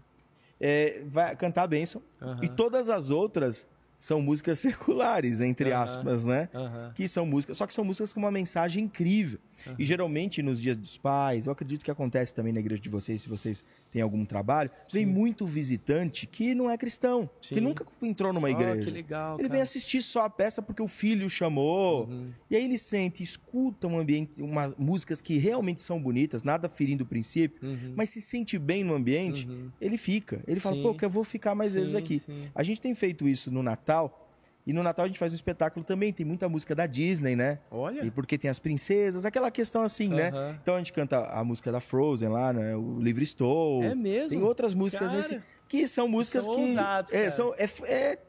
É, vai cantar a Benção. E todas as outras são músicas seculares, entre aspas, né? Que são músicas, só que são músicas com uma mensagem incrível. Uhum. E geralmente nos dias dos pais, eu acredito que acontece também na igreja de vocês, se vocês têm algum trabalho, Sim. vem muito visitante que não é cristão, Sim. que nunca entrou numa igreja. Oh, legal. Ele cara. vem assistir só a peça porque o filho chamou. Uhum. E aí ele sente, escuta um ambiente, uma, músicas que realmente são bonitas, nada ferindo o princípio, uhum. mas se sente bem no ambiente, uhum. ele fica. Ele fala, Sim. pô, que eu vou ficar mais vezes aqui. A gente tem feito isso no Natal E no Natal a gente faz um espetáculo também, tem muita música da Disney, né? Olha. E porque tem as princesas, aquela questão assim, né? Aham. Então a gente canta a música da Frozen lá, né? O Livre Estou. É mesmo? Tem outras músicas Cara. nesse. Que são músicas São que. ousados, é, cara. são, é, é,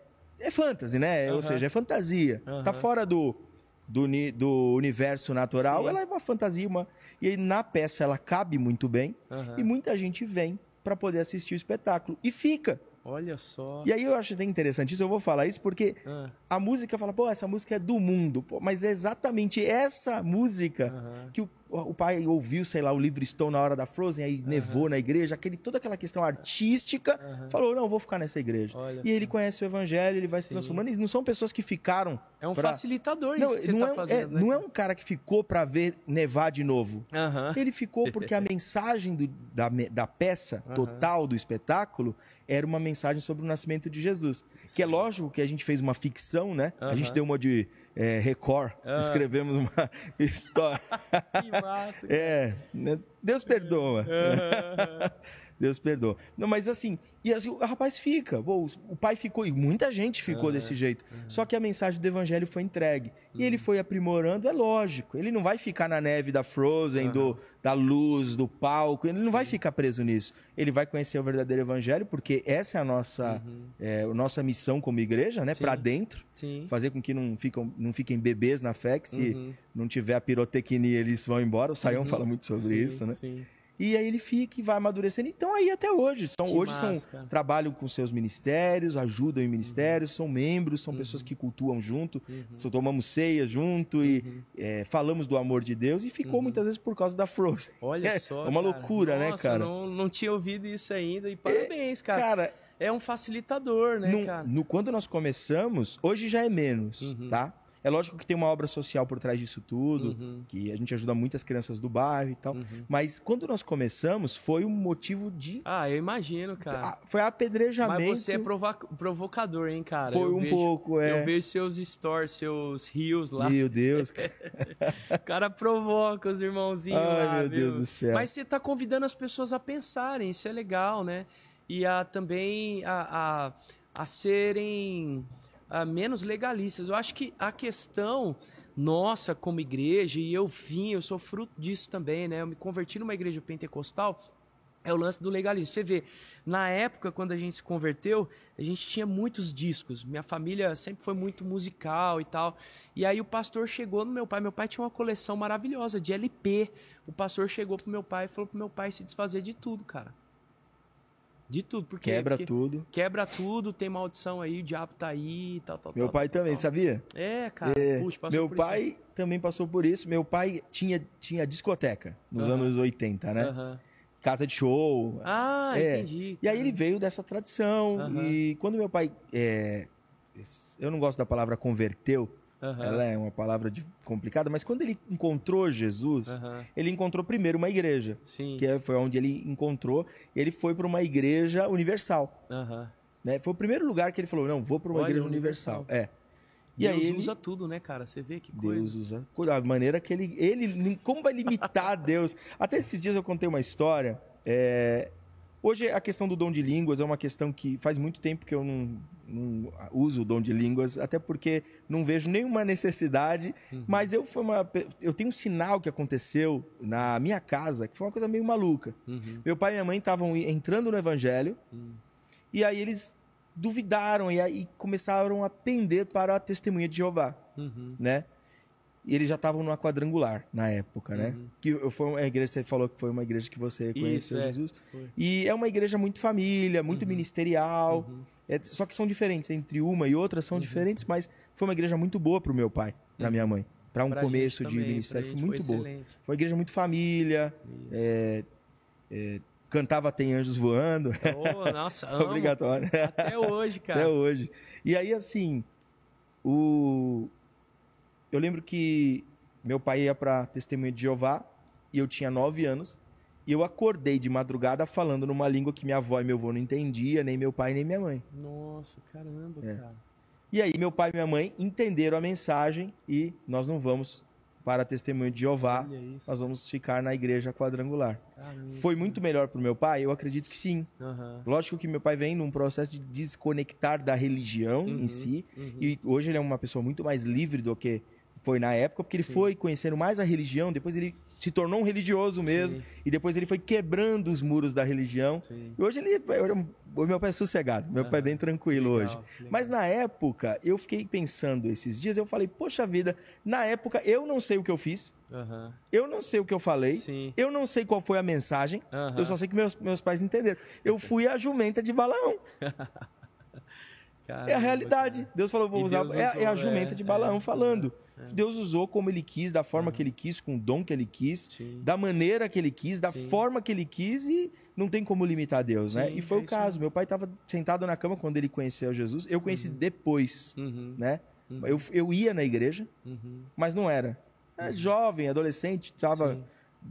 é fantasy, né? Ou Aham. seja, é fantasia. Aham. Tá fora do, do, do universo natural, Sim. ela é uma fantasia. Uma... E aí na peça ela cabe muito bem. E muita gente vem para poder assistir o espetáculo. E fica. Olha só. E aí eu acho até interessante isso, eu vou falar isso porque Ah, a música fala, pô, essa música é do mundo. Pô, mas é exatamente essa música aham. que o, o pai ouviu, sei lá, o livro Stone na hora da Frozen, aí nevou na igreja, aquele, toda aquela questão artística, Aham. falou, não, vou ficar nessa igreja. Olha E ele conhece o evangelho, ele vai se Sim. transformando. E não são pessoas que ficaram... É um pra- facilitador Não, isso que você não, tá é, um- fazendo, é, né? não é um cara que ficou pra ver nevar de novo. Aham. Ele ficou porque a mensagem do- da, da peça total do espetáculo era uma mensagem sobre o nascimento de Jesus. Que é lógico que a gente fez uma ficção, né? A gente deu uma de é, Record, Ah. escrevemos uma história. Que massa. É, né? Deus perdoa. Deus perdoa. Não, mas assim, e assim, o rapaz fica. Pô, o pai ficou, e muita gente ficou desse jeito. Só que a mensagem do evangelho foi entregue. E ele foi aprimorando, é lógico. Ele não vai ficar na neve da Frozen, do, da luz, do palco. Ele não vai ficar preso nisso. Ele vai conhecer o verdadeiro evangelho, porque essa é a nossa, é, a nossa missão como igreja, né? Sim. Pra dentro. Sim. Fazer com que não, ficam, não fiquem bebês na fé, que se Uhum. não tiver a pirotecnia, eles vão embora. O Saião fala muito sobre Sim, isso, né? Sim. E aí ele fica e vai amadurecendo. Então aí até hoje. São, Que hoje massa, são cara. trabalham com seus ministérios, ajudam em ministérios, Uhum. são membros, são pessoas que cultuam junto, só tomamos ceia junto e Uhum. é, falamos do amor de Deus e ficou muitas vezes por causa da Frozen. Olha É só. uma cara. loucura, né, Nossa, cara? Não, não tinha ouvido isso ainda. E parabéns, cara. Cara, É um facilitador, né, no- cara? no- quando nós começamos, hoje já é menos, Uhum. tá? É lógico que tem uma obra social por trás disso tudo, Uhum. que a gente ajuda muitas crianças do bairro e tal. Mas quando nós começamos, foi um motivo de. Ah, eu imagino, cara. ah, Foi apedrejamento. Mas você é provocador, hein, cara? Foi Eu um vejo- pouco, é. Eu vejo seus stories, seus rios lá. Meu Deus. O cara provoca os irmãozinhos Ai, lá, meu viu? Deus do céu. Mas você tá convidando as pessoas a pensarem, isso é legal, né? E a também a, a, a serem a, menos legalistas. Eu acho que a questão nossa como igreja, e eu vim, eu sou fruto disso também, né? Eu me converti numa igreja pentecostal, é o lance do legalismo. Você vê, na época, quando a gente se converteu, a gente tinha muitos discos. Minha família sempre foi muito musical e tal. E aí o pastor chegou no meu pai. Meu pai tinha uma coleção maravilhosa de LP. O pastor chegou pro meu pai e falou pro meu pai se desfazer de tudo, cara. De tudo. Porque, Quebra porque tudo. Quebra tudo, tem maldição aí, o diabo tá aí, tal, tal, Meu tal, pai tal, também, tal. sabia? É, cara. É, Puxa, passou meu por isso pai também passou por isso. Meu pai tinha, tinha discoteca nos Aham. anos 80, né? Aham. Casa de show. Ah, É. entendi. E aí ele veio dessa tradição. Aham. E quando meu pai. é, eu não gosto da palavra converteu. Aham. Ela é uma palavra de- complicada, mas quando ele encontrou Jesus, Aham. ele encontrou primeiro uma igreja, Sim. que é- foi onde ele encontrou. Ele foi para uma igreja universal. Aham. Né? Foi o primeiro lugar que ele falou: não, vou para uma Olha, igreja universal. universal. É. E Deus aí ele- usa tudo, né, cara? Você vê que Deus coisa. usa. Da maneira que ele. ele como vai limitar Deus? Até esses dias eu contei uma história. é, Hoje a questão do dom de línguas é uma questão que faz muito tempo que eu não, não uso o dom de línguas, até porque não vejo nenhuma necessidade. Uhum. Mas eu foi uma. Eu tenho um sinal que aconteceu na minha casa, que foi uma coisa meio maluca. Uhum. Meu pai e minha mãe estavam entrando no evangelho, Hum. e aí eles duvidaram e aí começaram a pender para a testemunha de Jeová Uhum. né? E eles já estavam numa quadrangular na época, né? Uhum. Que foi uma igreja, você falou que foi uma igreja que você conheceu é. Jesus. Foi. E é uma igreja muito família, muito ministerial. Uhum. É, só que são diferentes entre uma e outra, são diferentes, mas foi uma igreja muito boa pro meu pai, pra minha mãe. Pra um Pra começo de também, ministério, foi muito boa. excelente. Foi uma igreja muito família, Isso. é, é, cantava Tem Anjos Voando, Oh, nossa, amo. obrigatório. Até hoje, cara. Até hoje. E aí, assim, o... eu lembro que meu pai ia pra Testemunha de Jeová e eu tinha nove anos. E eu acordei de madrugada falando numa língua que minha avó e meu avô não entendia, nem meu pai nem minha mãe. Nossa, caramba, É. cara. E aí meu pai e minha mãe entenderam a mensagem e nós não vamos para testemunho de Jeová, nós vamos ficar na igreja quadrangular. Caramba. Foi muito melhor para o meu pai? Eu acredito que sim. Aham. Lógico que meu pai vem num processo de desconectar da religião Uhum, em si. uhum. E hoje ele é uma pessoa muito mais livre do que foi na época, porque ele foi conhecendo mais a religião, depois ele se tornou um religioso mesmo, Sim. e depois ele foi quebrando os muros da religião. Sim. E hoje ele, o meu pai é sossegado, meu pai é bem tranquilo Legal, hoje. legal. Mas na época, eu fiquei pensando esses dias, eu falei, poxa vida, na época eu não sei o que eu fiz, eu não sei o que eu falei, Sim. eu não sei qual foi a mensagem, eu só sei que meus, meus pais entenderam. Eu fui a jumenta de Balaão. É a Caramba, realidade. cara. Deus falou, vou E usar. Deus é, é a jumenta é, de Balaão é, falando. Deus usou como ele quis, da forma que ele quis, com o dom que ele quis, Sim. da maneira que ele quis, da Sim. forma que ele quis e não tem como limitar Deus, né? Sim, E foi é o caso. Meu pai estava sentado na cama quando ele conheceu Jesus. Eu conheci depois, Uhum. né? Eu, eu ia na igreja, Uhum. mas não era. É, Jovem, adolescente, estava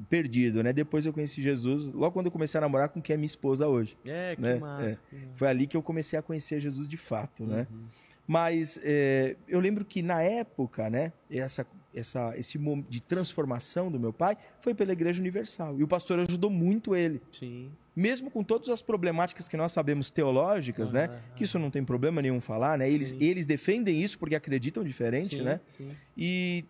perdido, né? Depois eu conheci Jesus, logo quando eu comecei a namorar com quem é minha esposa hoje. É, que né? massa. É. que massa. Foi ali que eu comecei a conhecer Jesus de fato, né? Uhum. Mas é, eu lembro que na época, né, essa, essa, esse momento de transformação do meu pai foi pela Igreja Universal. E o pastor ajudou muito ele. Sim. Mesmo com todas as problemáticas que nós sabemos teológicas, né? Aham. Que isso não tem problema nenhum falar, né? Eles, Sim. eles defendem isso porque acreditam diferente, sim, né? Sim. E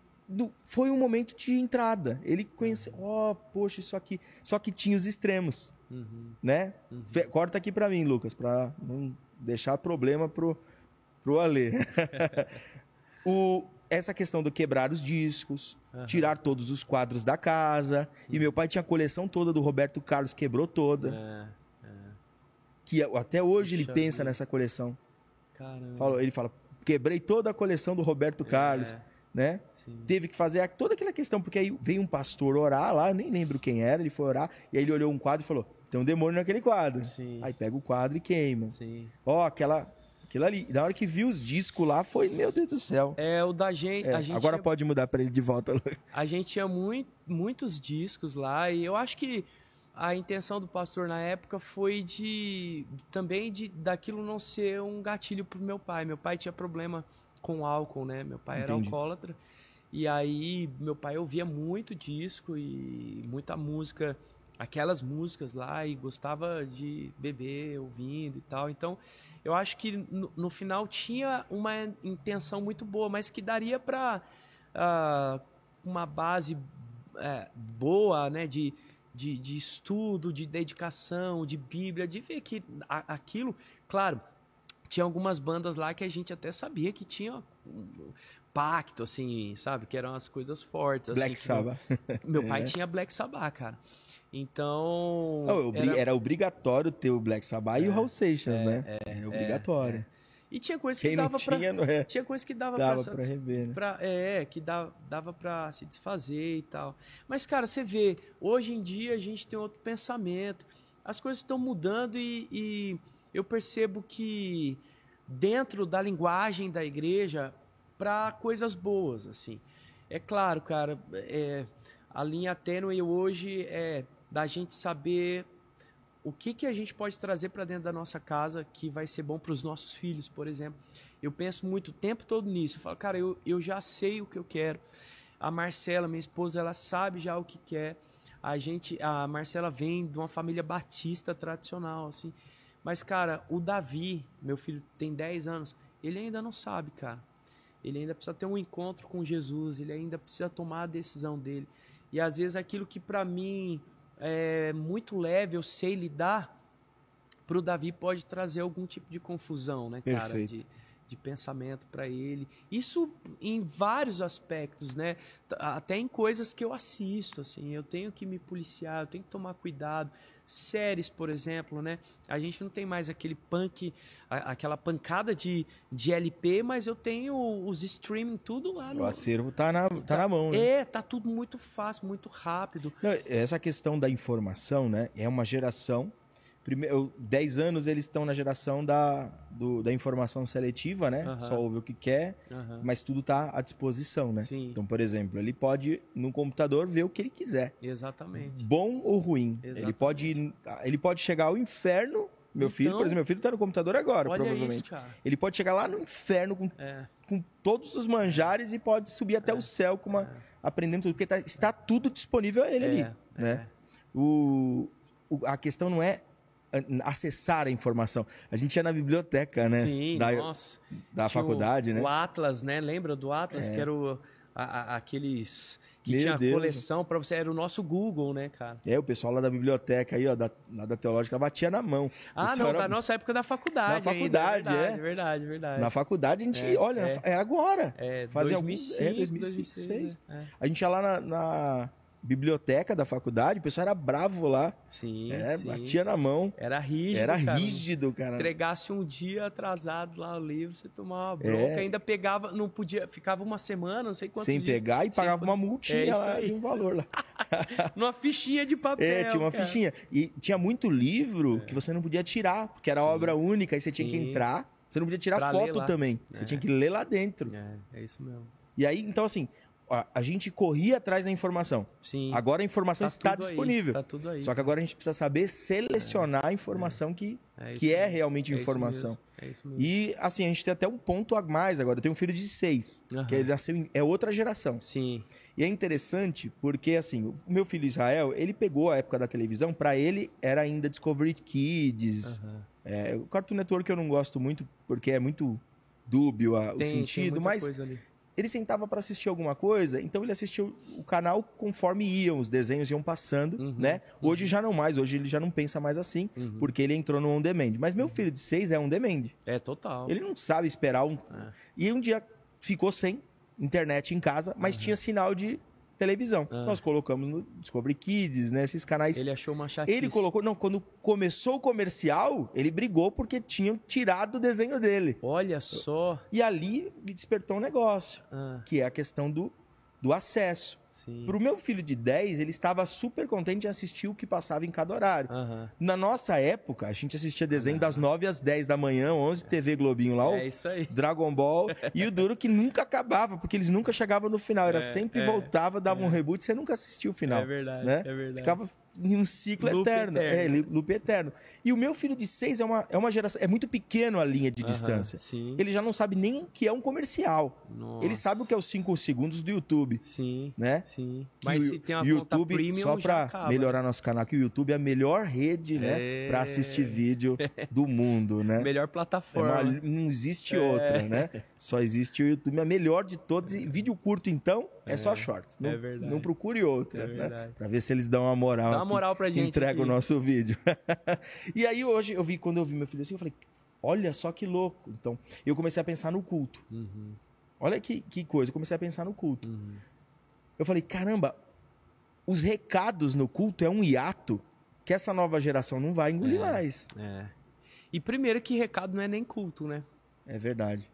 foi um momento de entrada. Ele conheceu, ó, poxa, isso aqui. Só que tinha os extremos, Uhum. né? Fe- Corta aqui pra mim, Lucas, pra não deixar problema pro, pro Alê. o, essa questão do quebrar os discos, Aham. tirar todos os quadros da casa. E meu pai tinha a coleção toda do Roberto Carlos, quebrou toda. É, Que até hoje ele pensa vida. nessa coleção. caramba. Falou- ele fala, quebrei toda a coleção do Roberto Carlos, É, né? teve que fazer toda aquela questão, porque aí veio um pastor orar lá, eu nem lembro quem era, ele foi orar, e aí ele olhou um quadro e falou: tem um demônio naquele quadro. Sim. Aí pega o quadro e queima. Ó, aquela. Aquilo ali. E na hora que viu os discos lá, foi, meu Deus do céu. É, o da gente. É, gente agora tinha- pode mudar pra ele de volta. A gente tinha mui- muitos discos lá e eu acho que a intenção do pastor na época foi de também de daquilo não ser um gatilho pro meu pai. Meu pai tinha problema com álcool, né? Meu pai era Entendi. alcoólatra. E aí meu pai ouvia muito disco e muita música, aquelas músicas lá e gostava de beber ouvindo e tal. Então, eu acho que no, no final tinha uma intenção muito boa, mas que daria para uma base é, boa, né, de, de, de estudo, de dedicação, de Bíblia, de ver que a- aquilo, claro, tinha algumas bandas lá que a gente até sabia que tinha um pacto, assim, sabe? Que eram as coisas fortes. assim, Black que Sabbath. Meu pai É. tinha Black Sabbath, cara. Então. Não, obri- era- era... obrigatório ter o Black Sabbath e o Hall Seixas, né? É, obrigatório. E tinha coisa que Quem dava pra. tinha, é. Tinha coisa que dava, Dava pra, pra rever, né? pra- é, que dava, dava pra se desfazer e tal. Mas, cara, você vê, hoje em dia a gente tem outro pensamento. As coisas estão mudando e, e eu percebo que dentro da linguagem da igreja, para coisas boas, assim. É claro, cara, é, a linha tênue hoje é da gente saber o que, que a gente pode trazer para dentro da nossa casa que vai ser bom para os nossos filhos, por exemplo. Eu penso muito o tempo todo nisso. Eu falo, cara, eu, eu já sei o que eu quero. A Marcela, minha esposa, ela sabe já o que quer. A gente, a Marcela vem de uma família batista tradicional, assim. Mas, cara, o Davi, meu filho tem 10 anos, ele ainda não sabe, cara. Ele ainda precisa ter um encontro com Jesus, ele ainda precisa tomar a decisão dele. E às vezes aquilo que para mim é muito leve, eu sei lidar, para o Davi pode trazer algum tipo de confusão, né, cara? Perfeito. De, de pensamento para ele. Isso em vários aspectos, né? Até em coisas que eu assisto, assim. Eu tenho que me policiar, eu tenho que tomar cuidado. Séries, por exemplo, né? A gente não tem mais aquele punk, aquela pancada de, de LP, mas eu tenho os streaming tudo lá no. O acervo tá na, tá na mão, né? É, tá tudo muito fácil, muito rápido. Não, essa questão da informação, né? É uma geração. Primeiro, 10 anos eles estão na geração da, do- da informação seletiva, né? Aham. Só ouve o que quer, Aham. mas tudo tá à disposição, né? Sim. Então, por exemplo, ele pode no computador ver o que ele quiser, Exatamente. bom ou ruim. Ele Exatamente. pode, ele pode chegar ao inferno Meu filho, por Então- exemplo, meu filho tá no computador agora, provavelmente. isso. Ele pode chegar lá no inferno com, É. com todos os manjares e pode subir até o céu com uma, aprendendo tudo, porque tá- está tudo disponível a ele É, ali. é. Né? O, o- a questão não é acessar a informação. A gente ia na biblioteca, né? Sim, da, nossa. da Tinha faculdade, o, né? O Atlas, né? Lembra do Atlas? Que era o, a- a- aqueles que Meu tinha Deus. coleção pra você. Era o nosso Google, né, cara? É, o pessoal lá da biblioteca aí, ó, da, da teológica, batia na mão. Ah, não, era- da nossa época da faculdade. Na ainda, faculdade, é. verdade, verdade, verdade. Na faculdade a gente, É, olha, é. é agora. É, Fazia 2005, alguns- é, 2006. 2006, né? A gente ia lá na, na biblioteca da faculdade, o pessoal era bravo lá. Sim, é, sim. batia na mão. Era rígido, Era cara. rígido, cara. Entregasse um dia atrasado lá o livro, você tomava uma bronca, É. ainda pegava, não podia, ficava uma semana, não sei quantos Sem dias. pegar e pagava po- uma multinha É lá de um valor lá. Numa fichinha de papel. É, tinha uma cara. fichinha. E tinha muito livro que você não podia tirar, porque era obra única, aí você tinha que Sim. entrar. Você não podia tirar Pra foto também. Você É. tinha que ler lá dentro. É, é isso mesmo. E aí, então, assim, a, a gente corria atrás da informação. Sim. Agora a informação Tá está tudo aí, disponível. tá tudo aí. Só que agora a gente precisa saber selecionar a informação que, É isso que é realmente É isso informação. É isso mesmo. E, assim, a gente tem até um ponto a mais agora. Eu tenho um filho de seis, Aham. que ele nasceu em, é outra geração. Sim. E é interessante porque, assim, o meu filho Israel, ele pegou a época da televisão, pra ele era ainda Discovery Kids. Aham. É, o Cartoon Network eu não gosto muito, porque é muito dúbio a- o Tem- tem sentido, muita mas coisa ali. Ele sentava pra assistir alguma coisa, então ele assistia o- canal conforme iam, os desenhos iam passando, Uhum, né? Hoje já não mais, hoje ele já não pensa mais assim, Uhum. porque ele entrou no on demand. Mas meu filho de seis é on demand. É total. Ele não sabe esperar um. É. E um dia ficou sem internet em casa, mas tinha sinal de televisão. Ah. Nós colocamos no Discovery Kids, né? Esses canais. Ele achou uma chatice. Ele colocou. Não, quando começou o comercial, ele brigou porque tinham tirado o desenho dele. Olha só. E ali me despertou um negócio, Ah, que é a questão do, do acesso. Sim. Pro meu filho de 10, ele estava super contente de assistir o que passava em cada horário. Aham. Na nossa época, a gente assistia desenho das 9 às 10 da manhã, 11 TV Globinho lá, o É isso aí. Dragon Ball e o duro que nunca acabava, porque eles nunca chegavam no final, era sempre é, voltava, dava um reboot, você nunca assistia o final. É verdade, né? é verdade. Ficava em um ciclo Loop eterno, eterno. é, loop eterno. E o meu filho de seis é uma, é uma geração, é muito pequeno a linha de Aham, distância. Sim. Ele já não sabe nem o que é um comercial. Nossa. Ele sabe o que é os 5 segundos do YouTube, Sim. né? Sim. Que Mas o se tem uma YouTube, premium, só acaba. melhorar nosso canal, que o YouTube é a melhor rede, né, É. Pra assistir vídeo do mundo, né? Melhor É uma- plataforma. não existe outra, né? Só existe o YouTube, a melhor de todos. E vídeo curto, então, é, só shorts. Não, é verdade. não procure outra, É né? verdade. Pra ver se eles dão uma moral. Dá uma moral pra que gente Entrega o aqui. nosso vídeo. e aí, hoje, eu vi, quando eu vi meu filho assim, eu falei, olha só que louco. Então, eu comecei a pensar no culto. Uhum, Olha que, que coisa, eu comecei a pensar no culto. uhum. Eu falei, caramba, os recados no culto é um hiato que essa nova geração não vai engolir mais. É. E primeiro que recado não é nem culto, né? É verdade.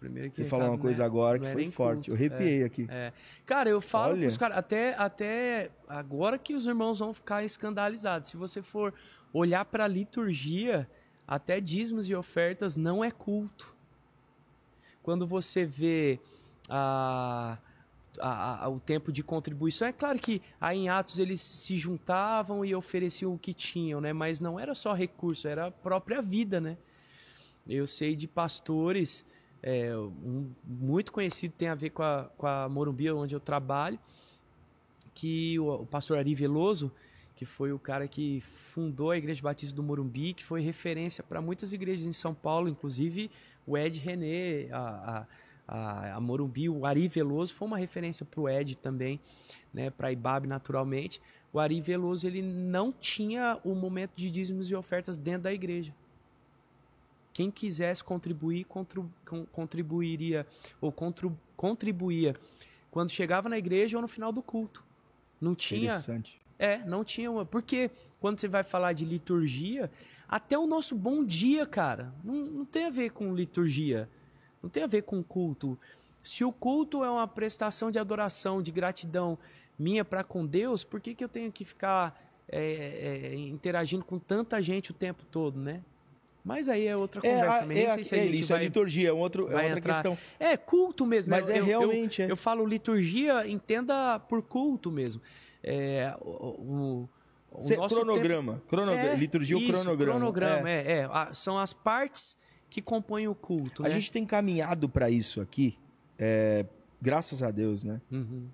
Primeiro que Você falou uma coisa é- agora que é foi forte. Eu culto. arrepiei aqui. É. Cara, eu falo Olha. pros caras, até, até agora que os irmãos vão ficar escandalizados. Se você for olhar pra liturgia, até dízimos e ofertas não é culto. Quando você vê a, a- a- o tempo de contribuição, é claro que aí em Atos eles se juntavam e ofereciam o que tinham, né? Mas não era só recurso, era a própria vida, né? Eu sei de pastores, é, um muito conhecido, tem a ver com a, com a Morumbi, onde eu trabalho, que o, o pastor Ari Veloso, que foi o cara que fundou a Igreja Batista do Morumbi, que foi referência para muitas igrejas em São Paulo, inclusive o Ed René, a, a, a, a Morumbi, o Ari Veloso foi uma referência para o Ed também, né, para a Ibabe naturalmente. O Ari Veloso ele não tinha o momento de dízimos e ofertas dentro da igreja. Quem quisesse contribuir, contribuiria ou contribuía quando chegava na igreja ou no final do culto. Não tinha, Interessante. é, não tinha uma. Porque quando você vai falar de liturgia, até o nosso bom dia, cara, não, não tem a ver com liturgia. Não tem a ver com culto. Se o culto é uma prestação de adoração, de gratidão minha para com Deus, por que, que eu tenho que ficar é, é, interagindo com tanta gente o tempo todo, né? Mas aí é outra conversa. é, nem é, sei se é, isso é vai- liturgia, é, um outro, é outra entrar. questão. É, culto mesmo. Mas Eu- é realmente, Eu, é. eu falo liturgia, entenda por culto mesmo. É, o, o- o Cê- nosso cronograma. Cronogra- É, liturgia isso, cronograma. cronograma, é. é. São as partes que compõem o culto, A né? gente tem caminhado para isso aqui, é, graças a Deus, né? Uhum.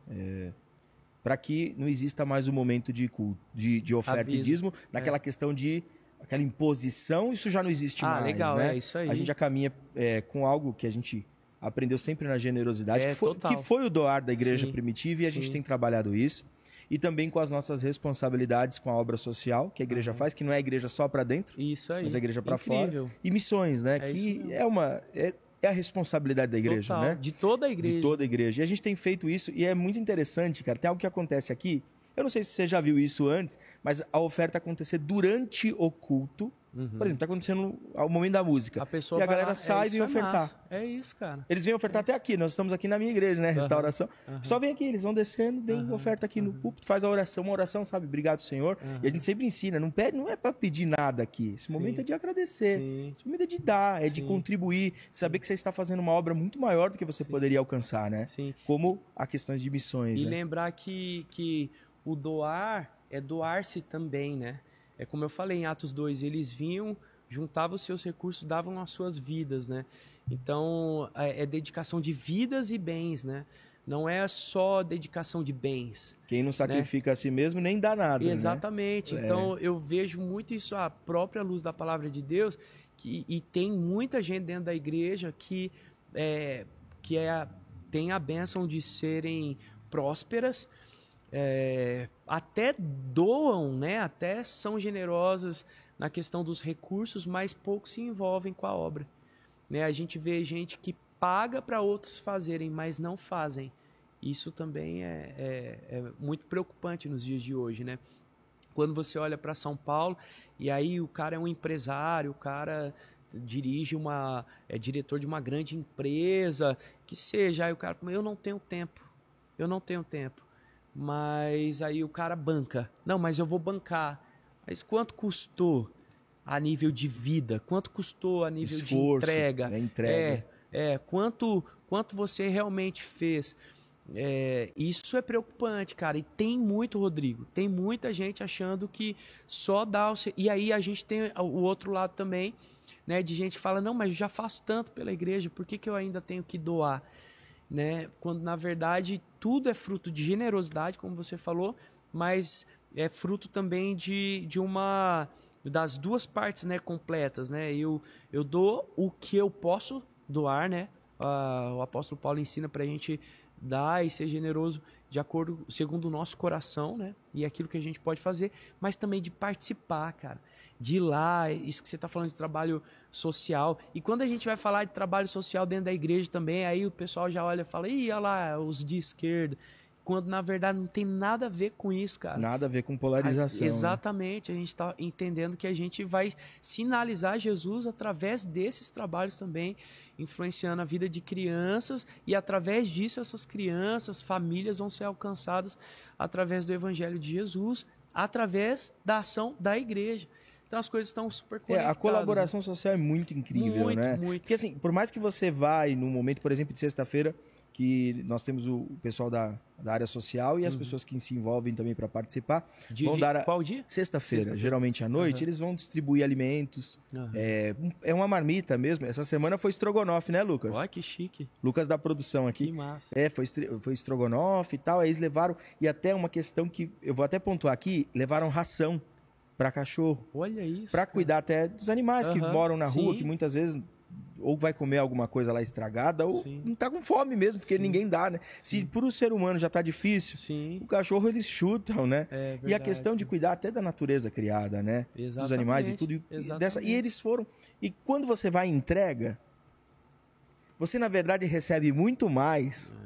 Para que não exista mais um momento de culto, de, de oferta e Aviso. dízimo, naquela questão de aquela imposição, isso já não existe Ah, mais. legal, né? é isso aí. A gente já caminha é, com algo que a gente aprendeu sempre na generosidade, É, que, foi, que foi o doar da igreja Sim, primitiva e a gente tem trabalhado isso. E também com as nossas responsabilidades com a obra social que a igreja faz, que não é a igreja só para dentro, Isso aí. mas a igreja para fora. E missões, né? É que é uma é, é a responsabilidade da igreja, Total. né? De toda a igreja. De toda a igreja. E a gente tem feito isso e é muito interessante, cara. Tem algo que acontece aqui. Eu não sei se você já viu isso antes, mas a oferta acontecer durante o culto. Por exemplo, tá acontecendo ao momento da música. Uhum. A pessoa e a galera lá, sai é, e vem é ofertar. massa. É isso, cara. Eles vêm ofertar até aqui. Nós estamos aqui na minha igreja, né? Restauração. Só vem aqui, eles vão descendo, vem oferta aqui no púlpito, faz a oração, uma oração, sabe? Obrigado, Senhor. E a gente sempre ensina, não pede, não é para pedir nada aqui. Esse momento é de agradecer. Sim. Esse momento é de dar, é de Sim. contribuir, saber que você está fazendo uma obra muito maior do que você poderia alcançar, né? Sim. Como a questões de missões, E né? lembrar que, que o doar é doar-se também, né? É como eu falei em Atos 2, eles vinham, juntavam os seus recursos, davam as suas vidas, né? Então, é, é dedicação de vidas e bens, né? Não é só dedicação de bens. Quem não sacrifica a si mesmo nem dá nada, né? Exatamente. Então, eu vejo muito isso, a própria luz da palavra de Deus, que, e tem muita gente dentro da igreja que, é, que é, tem a bênção de serem prósperas, é, até doam, né? até são generosas na questão dos recursos, mas poucos se envolvem com a obra. Né? A gente vê gente que paga para outros fazerem, mas não fazem. Isso também é, é- é muito preocupante nos dias de hoje, né? Quando você olha para São Paulo e aí o cara é um empresário, o cara dirige uma é diretor de uma grande empresa, que seja, aí o cara, eu não tenho tempo. Eu não tenho tempo. Mas aí o cara banca. Não, mas eu vou bancar. Mas quanto custou a nível de vida? Quanto custou a nível de Esforço, entrega? né? Entrega. É, é, quanto, quanto você realmente fez? É, isso é preocupante, cara. E tem muito, Rodrigo. Tem muita gente achando que só dá o. E aí a gente tem o outro lado também, né? De gente que fala, não, mas eu já faço tanto pela igreja, por que, que eu ainda tenho que doar? Né? Quando na verdade tudo é fruto de generosidade, como você falou, mas é fruto também de, de uma das duas partes, né, completas, né? Eu eu dou o que eu posso doar, né? Ah, o apóstolo Paulo ensina para a gente dar e ser generoso de acordo segundo o nosso coração, né? E aquilo que a gente pode fazer, mas também de participar, cara, de ir lá, isso que você está falando de trabalho social. E quando a gente vai falar de trabalho social dentro da igreja também, aí o pessoal já olha e fala, ih, olha lá, os de esquerda. Quando na verdade não tem nada a ver com isso, cara. Nada a ver com polarização. né? Exatamente, a gente está entendendo que a gente vai sinalizar Jesus através desses trabalhos também, influenciando a vida de crianças e através disso essas crianças, famílias vão ser alcançadas através do Evangelho de Jesus, através da ação da igreja. Então as coisas estão super É, conectadas. a colaboração social é muito incrível, Muito, né? muito. Porque assim, por mais que você vai num momento, por exemplo, de sexta-feira, que nós temos o pessoal da, da área social e as pessoas que se envolvem também para participar, Uhum. De- vão de- dar a- Qual dia? Sexta-feira, Sexta-feira. geralmente à noite, Aham. eles vão distribuir alimentos. Aham. É, é uma marmita mesmo. Essa semana foi estrogonofe, né, Lucas? Olha que chique, Lucas da produção aqui. que massa. É, foi, foi estrogonofe e tal. Aí eles levaram. E até uma questão que eu vou até pontuar aqui: levaram ração para cachorro. Olha isso. Para cuidar até dos animais que moram na rua, sim. que muitas vezes ou vai comer alguma coisa lá estragada, ou Sim. não tá com fome mesmo, porque Sim. ninguém dá, né? Se por um ser humano já tá difícil, Sim. o cachorro eles chutam, né? É e a questão de cuidar até da natureza criada, né? Dos Exatamente, animais e tudo. E, dessa, e eles foram. E quando você vai em entrega, você na verdade recebe muito mais.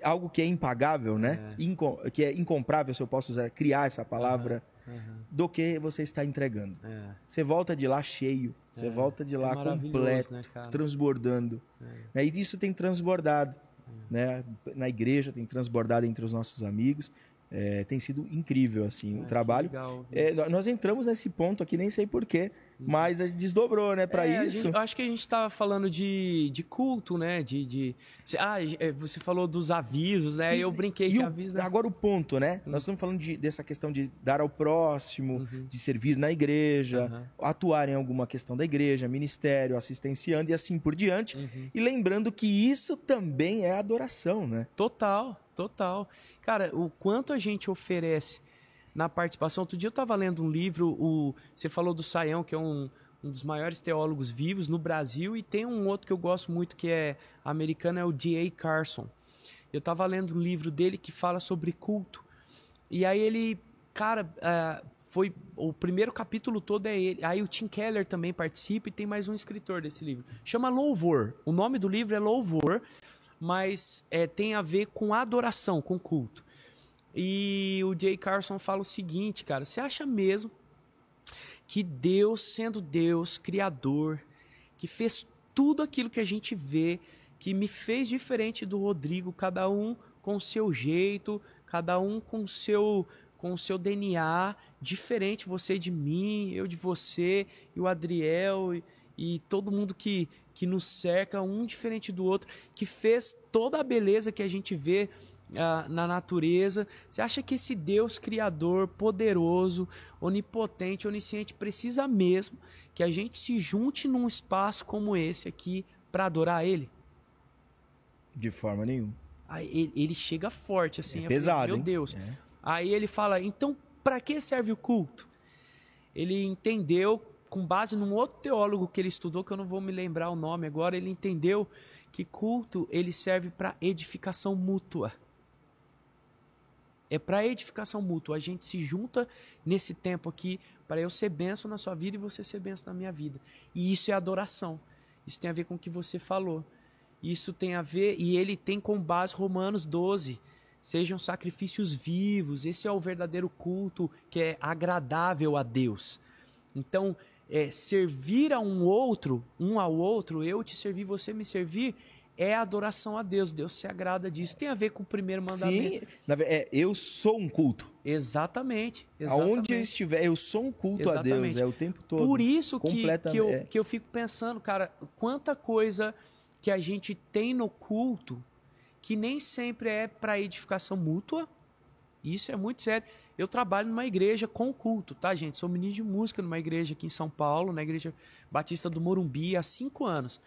Algo que é impagável, né? Inco- que é incomprável, se eu posso usar, criar essa palavra, Aham, do que você está entregando. é. Você volta de lá cheio, você É, volta de lá é maravilhoso, completo, né, transbordando. Né? E isso tem transbordado. Né? Na igreja tem transbordado entre os nossos amigos. É, tem sido incrível assim Ah, o que trabalho. É, nós entramos nesse ponto aqui, nem sei porquê, mas a gente desdobrou, né, para É, isso. gente- eu acho que a gente estava falando de, de culto, né? De, de, ah, é, você falou dos avisos, né? E- eu brinquei e que o- aviso. né? Agora o ponto, né? Nós estamos falando de- dessa questão de dar ao próximo, de servir na igreja, Uhum. atuar em alguma questão da igreja, ministério, assistenciando e assim por diante. Uhum. E lembrando que isso também é adoração, né? Total, total. Cara, o quanto a gente oferece na participação. Outro dia eu estava lendo um livro, o, você falou do Saião, que é um, um dos maiores teólogos vivos no Brasil, e tem um outro que eu gosto muito que é americano, é o D.A. Carson. Eu estava lendo um livro dele que fala sobre culto. E aí ele, cara, ah, foi o primeiro capítulo todo é ele. Aí o Tim Keller também participa e tem mais um escritor desse livro. Chama Louvor. O nome do livro é Louvor, mas é, tem a ver com adoração, com culto. E o Jay Carson fala o seguinte, cara, você acha mesmo que Deus, sendo Deus, criador, que fez tudo aquilo que a gente vê, que me fez diferente do Rodrigo, cada um com seu jeito, cada um com seu com seu DNA, diferente você de mim, eu de você, e o Adriel e, e todo mundo que que nos cerca, um diferente do outro, que fez toda a beleza que a gente vê ah, na natureza. Você acha que esse Deus criador, poderoso, onipotente, onisciente, precisa mesmo que a gente se junte num espaço como esse aqui para adorar Ele? De forma nenhuma. Aí ele, chega forte assim. É eu falei, pesado, Meu? Deus. É. Aí ele fala: então, para que serve o culto? Ele entendeu, com base num outro teólogo que ele estudou, que eu não vou me lembrar o nome agora, ele entendeu que culto ele serve para edificação mútua. É para edificação mútua. A gente se junta nesse tempo aqui para eu ser benção na sua vida e você ser benção na minha vida. E isso é adoração. Isso tem a ver com o que você falou. Isso tem a ver, e ele tem com base Romanos 12. Sejam sacrifícios vivos. Esse é o verdadeiro culto que é agradável a Deus. Então, é, servir a um outro, um ao outro, eu te servir, você me servir, é adoração a Deus. Deus se agrada disso. Tem a ver com o primeiro mandamento. Sim, é, eu sou um culto. Exatamente. Aonde eu exatamente. estiver, eu sou um culto a Deus, Exatamente. é o tempo todo. Por isso que, que, eu, é. que eu fico pensando, cara, quanta coisa que a gente tem no culto que nem sempre é para edificação mútua. Isso é muito sério. Eu trabalho numa igreja com culto, tá, gente? Sou ministro de música numa igreja aqui em São Paulo, na Igreja Batista do Morumbi, há cinco anos.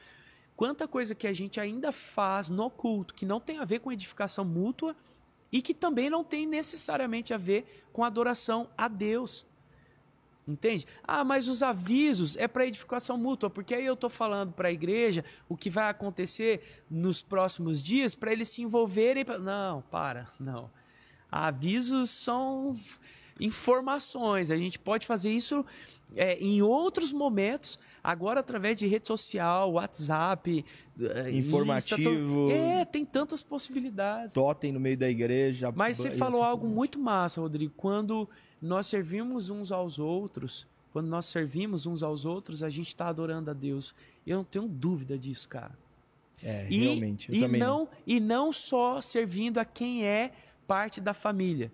Quanta coisa que a gente ainda faz no culto que não tem a ver com edificação mútua e que também não tem necessariamente a ver com adoração a Deus. Entende? Ah, mas os avisos é para edificação mútua, porque aí eu estou falando para a igreja o que vai acontecer nos próximos dias para eles se envolverem. Pra... Não, para, não. Avisos são informações. A gente pode fazer isso é, em outros momentos, agora através de rede social, WhatsApp, eh, Informativo. Insta, é, tem tantas possibilidades. Totem no meio da igreja. Mas você falou assim algo muito massa, Rodrigo. Quando nós servimos uns aos outros, quando nós servimos uns aos outros, a gente está adorando a Deus. Eu não tenho dúvida disso, cara. É, E, realmente. Eu e também não e não só servindo a quem é parte da família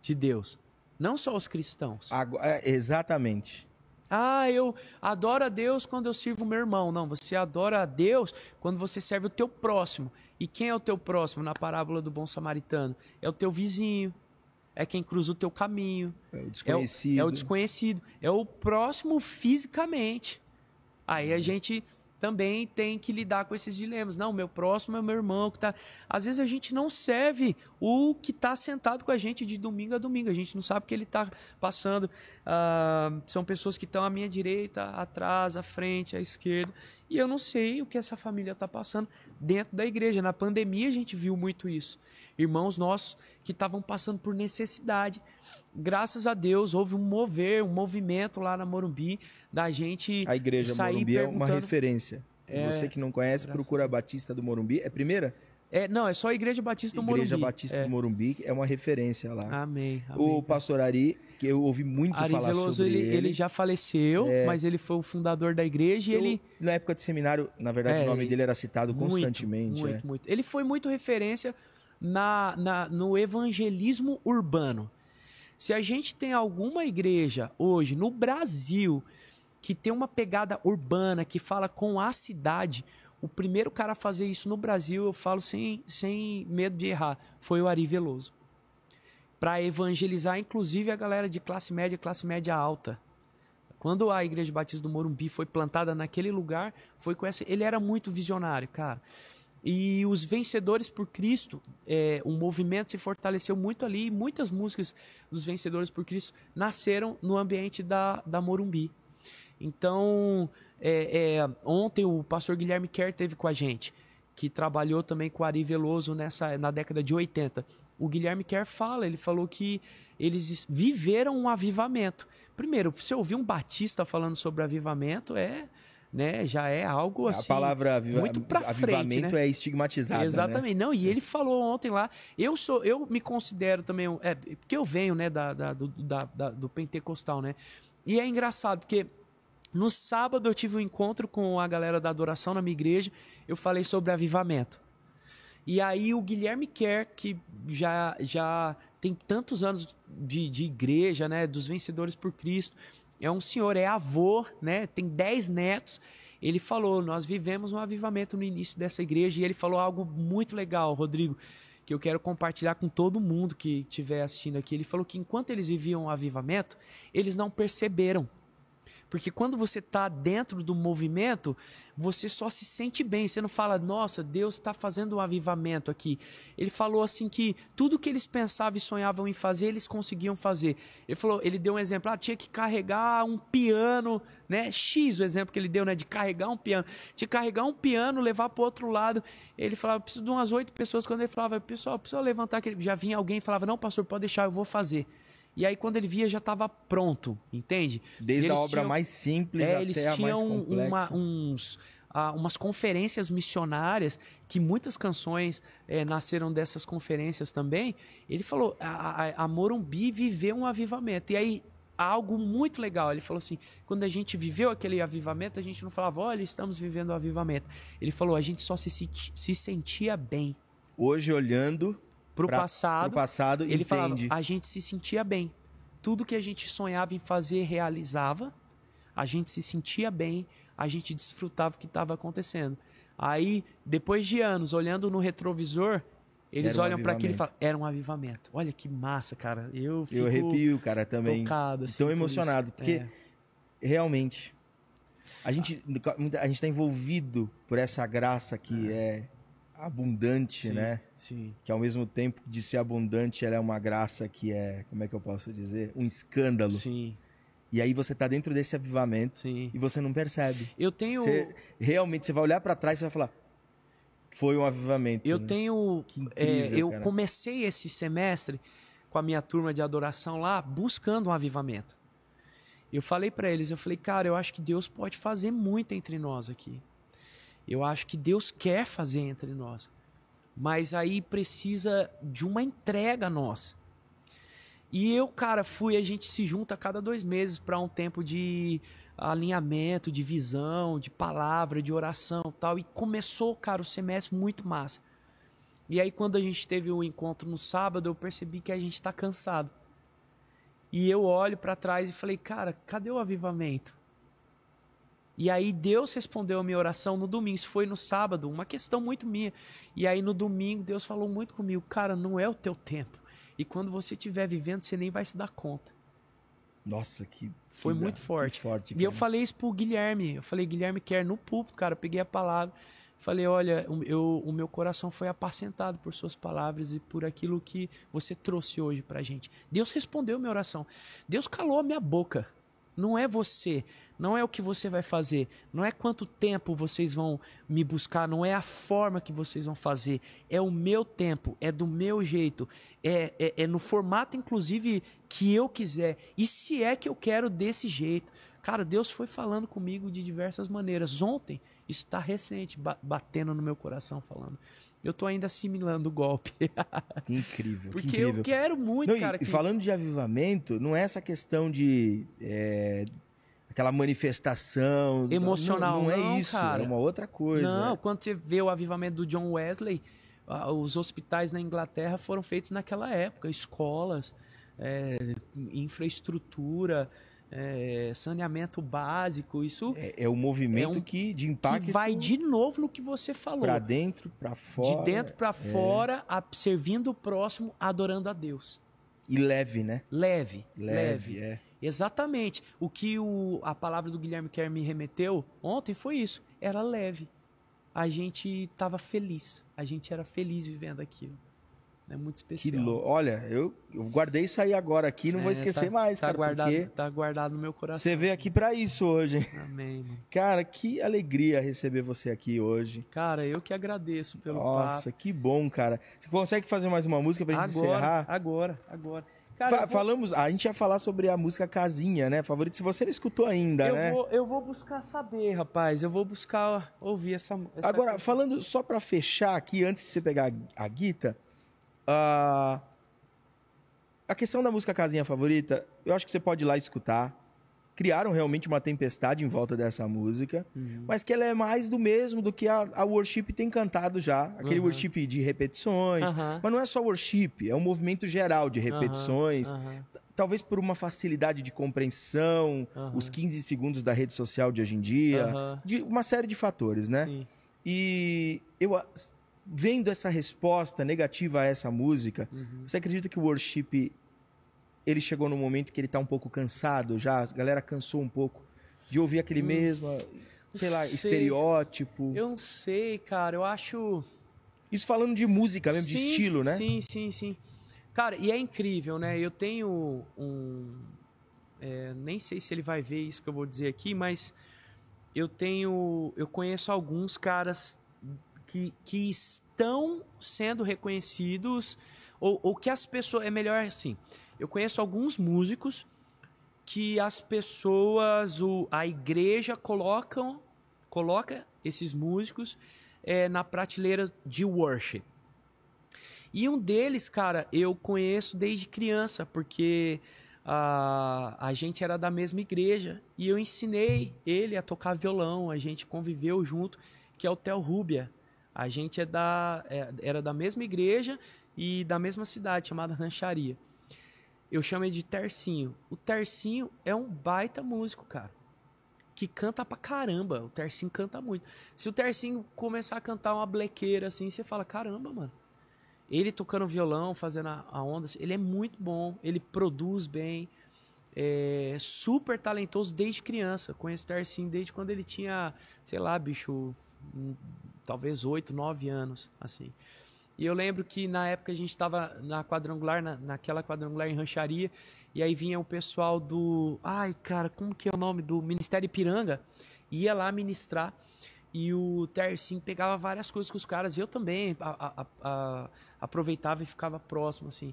de Deus, não só os cristãos. Agu- é, exatamente. Ah, eu adoro a Deus quando eu sirvo o meu irmão. Não, você adora a Deus quando você serve o teu próximo. E quem é o teu próximo na parábola do bom samaritano? É o teu vizinho. É quem cruza o teu caminho. É o É o, desconhecido. é o desconhecido. É o próximo fisicamente. Aí a gente também tem que lidar com esses dilemas. Não, meu próximo é meu irmão que tá. Às vezes a gente não serve o que está sentado com a gente de domingo a domingo. A gente não sabe o que ele está passando. Ah, são pessoas que estão à minha direita, atrás, à frente, à esquerda. E eu não sei o que essa família está passando dentro da igreja. Na pandemia a gente viu muito isso. Irmãos nossos que estavam passando por necessidade. Graças a Deus houve um mover, um movimento lá na Morumbi da gente A igreja sair Morumbi é uma referência. É, Você que não conhece, graças procura a Batista do Morumbi. É primeira? É, não, é só a Igreja Batista do Igreja Morumbi. Batista é. do Morumbi, é uma referência lá. Amém. amém. o pastor Ari, que eu ouvi muito Ari falar Veloso, sobre ele, ele. ele já faleceu, mas ele foi o fundador da igreja e Eu, ele... Na época de seminário, na verdade, É, o nome ele- dele era citado Muito, constantemente. Muito, é. muito. Ele foi muito referência na, na, no evangelismo urbano. Se a gente tem alguma igreja hoje no Brasil que tem uma pegada urbana, que fala com a cidade. O primeiro cara a fazer isso no Brasil, eu falo sem, sem medo de errar, foi o Ari Veloso. Para evangelizar, inclusive, a galera de classe média, classe média alta. Quando a Igreja Batista do Morumbi foi plantada naquele lugar, foi com essa. Ele era muito visionário, cara. E os Vencedores por Cristo, é, o movimento se fortaleceu muito ali. E muitas músicas dos Vencedores por Cristo nasceram no ambiente da, da Morumbi. Então, é, é, ontem o pastor Guilherme Kerr teve com a gente, que trabalhou também com Ari Veloso nessa, na década de 80. O Guilherme Kerr fala, ele falou que eles viveram um avivamento. Primeiro, você ouvir um batista falando sobre avivamento é, né, já é algo assim. A palavra aviva muito pra avivamento frente, né? é estigmatizada. Né? Exatamente. Né? Não, e ele falou ontem lá. Eu sou, eu me considero também, é, porque eu venho, né, da, da, do, da, da, do pentecostal, né? E é engraçado porque no sábado eu tive um encontro com a galera da adoração na minha igreja. Eu falei sobre avivamento. E aí o Guilherme Kerr, que já, já tem tantos anos de, de igreja, né, dos vencedores por Cristo. É um senhor, é avô, né, tem dez netos. Ele falou: Nós vivemos um avivamento no início dessa igreja. E ele falou algo muito legal, Rodrigo, que eu quero compartilhar com todo mundo que estiver assistindo aqui. Ele falou que enquanto eles viviam o avivamento, eles não perceberam. Porque quando você está dentro do movimento, você só se sente bem. Você não fala, nossa, Deus está fazendo um avivamento aqui. Ele falou assim que tudo que eles pensavam e sonhavam em fazer, eles conseguiam fazer. Ele falou, ele deu um exemplo, ah, tinha que carregar um piano, né? X o exemplo que ele deu, né? De carregar um piano. Tinha que carregar um piano, levar para o outro lado. Ele falava, preciso de umas oito pessoas. Quando ele falava, pessoal, precisa levantar aquele. Já vinha alguém e falava, não, pastor, pode deixar, eu vou fazer. E aí, quando ele via, já estava pronto, entende? Desde a obra tinham, mais simples é, até eles a mais complexa. Uma, uns, uh, umas conferências missionárias, que muitas canções é, nasceram dessas conferências também. Ele falou, a, a, a Morumbi viveu um avivamento. E aí, algo muito legal. Ele falou assim: quando a gente viveu aquele avivamento, a gente não falava, olha, estamos vivendo o avivamento. Ele falou, a gente só se, se sentia bem. Hoje, olhando, pro pra, passado. Pro passado, ele entende. falava, a gente se sentia bem. Tudo que a gente sonhava em fazer realizava. A gente se sentia bem, a gente desfrutava o que estava acontecendo. Aí, depois de anos, olhando no retrovisor, eles um olham para aquilo e falam, era um avivamento. Olha que massa, cara. Eu fico Eu arrepio, cara, também. Tocado, assim, tão emocionado, porque é. realmente a gente a gente está envolvido por essa graça que é, é abundante, sim, né? Sim. Que ao mesmo tempo de ser abundante, ela é uma graça que é, como é que eu posso dizer? Um escândalo. Sim. E aí você tá dentro desse avivamento sim. e você não percebe. Eu tenho. Você, realmente, você vai olhar para trás e vai falar. Foi um avivamento. Eu né? tenho. Incrível, é, eu cara. comecei esse semestre com a minha turma de adoração lá, buscando um avivamento. Eu falei para eles, eu falei, cara, eu acho que Deus pode fazer muito entre nós aqui. Eu acho que Deus quer fazer entre nós. Mas aí precisa de uma entrega nossa. E eu, cara, fui, a gente se junta a cada dois meses para um tempo de alinhamento, de visão, de palavra, de oração tal. E começou, cara, o semestre muito massa. E aí, quando a gente teve o um encontro no sábado, eu percebi que a gente está cansado. E eu olho para trás e falei, cara, cadê o avivamento? E aí Deus respondeu a minha oração no domingo. Isso foi no sábado, uma questão muito minha. E aí no domingo Deus falou muito comigo, cara, não é o teu tempo. E quando você estiver vivendo, você nem vai se dar conta. Nossa, que foi muito forte. forte e eu falei isso pro Guilherme. Eu falei, Guilherme quer no púlpito, cara. Eu peguei a palavra. Falei, olha, eu, o meu coração foi apacentado por suas palavras e por aquilo que você trouxe hoje pra gente. Deus respondeu minha oração. Deus calou a minha boca. Não é você, não é o que você vai fazer, não é quanto tempo vocês vão me buscar, não é a forma que vocês vão fazer, é o meu tempo, é do meu jeito, é, é, é no formato, inclusive, que eu quiser. E se é que eu quero desse jeito. Cara, Deus foi falando comigo de diversas maneiras. Ontem, isso está recente, batendo no meu coração, falando. Eu tô ainda assimilando o golpe. Que incrível. Porque que incrível. eu quero muito, não, cara. E, que... falando de avivamento, não é essa questão de. É, aquela manifestação. Emocional. Não, não, não é isso. Cara. É uma outra coisa. Não, quando você vê o avivamento do John Wesley, os hospitais na Inglaterra foram feitos naquela época escolas, é, infraestrutura. É, saneamento básico, isso É, é o movimento É um- que de impacto que vai de novo no que você falou. para dentro, para fora. de dentro para fora, a- servindo o próximo, adorando a Deus. E leve, né? Leve, Leve, leve. é. Exatamente. O que o, a palavra do Guilherme Kerr me remeteu ontem foi isso. Era leve. A gente estava feliz. A gente era feliz vivendo aquilo. É muito especial. lou... Olha, eu, eu guardei isso aí agora aqui, não vou É, esquecer tá- mais, tá cara, guardado, porque Tá guardado no meu coração. você veio aqui para isso hoje. Amém, mano. Cara, que alegria receber você aqui hoje. Cara, eu que agradeço pelo Nossa, papo. que bom, cara. Você consegue fazer mais uma música pra gente Agora, encerrar? agora, agora. Cara, vou- Falamos, a gente ia falar sobre a música Casinha, né? Favorito, se você não escutou ainda, eu, né? vou, eu vou buscar saber, rapaz. Eu vou buscar ouvir essa. essa Agora, canção. falando só pra fechar aqui, antes de você pegar a, a guita, ah, a questão da música Casinha Favorita, eu acho que você pode ir lá escutar. Criaram realmente uma tempestade em volta dessa música, Uhum. mas que ela é mais do mesmo do que a, a worship tem cantado já. Aquele Uhum. worship de repetições. Aham. Mas não é só worship, é um movimento geral de repetições. Talvez por uma facilidade de compreensão, os 15 segundos da rede social de hoje em dia, de uma série de fatores, né? Sim. E eu a- vendo essa resposta negativa a essa música, Uhum. você acredita que o worship ele chegou num momento que ele tá um pouco cansado já? A galera cansou um pouco de ouvir aquele mesmo, sei lá, Hum. Sei. estereótipo. Eu não sei, cara. Eu acho. Isso falando de música mesmo, de Sim, estilo, né? Sim, sim, sim. Cara, e é incrível, né? Eu tenho um. é, nem sei se ele vai ver isso que eu vou dizer aqui, mas eu tenho. Eu conheço alguns caras que, que estão sendo reconhecidos, ou, ou que as pessoas. É melhor assim. Eu conheço alguns músicos que as pessoas, o, a igreja colocam, coloca esses músicos é, na prateleira de worship. E um deles, cara, eu conheço desde criança, porque a, a gente era da mesma igreja e eu ensinei ele a tocar violão, a gente conviveu junto, que é o Theo Rubia. A gente é da, é- era da mesma igreja e da mesma cidade, chamada Rancharia. Eu chamo ele de Tercinho. O Tercinho é um baita músico, cara. Que canta pra caramba. O Tercinho canta muito. Se o Tercinho começar a cantar uma blequeira assim, você fala: caramba, mano. Ele tocando violão, fazendo a, onda, assim, ele é muito bom. Ele produz bem. É super talentoso desde criança. Conheço o Tercinho desde quando ele tinha, sei lá, bicho, talvez 8, 9 anos, assim. E eu lembro que na época a gente estava na quadrangular, na, naquela quadrangular em rancharia, e aí vinha o pessoal do. Ai, cara, como que é o nome? Do Ministério Ipiranga. Ia lá ministrar. E o Tercinho pegava várias coisas com os caras. E eu também a- a- a- aproveitava e ficava próximo, assim.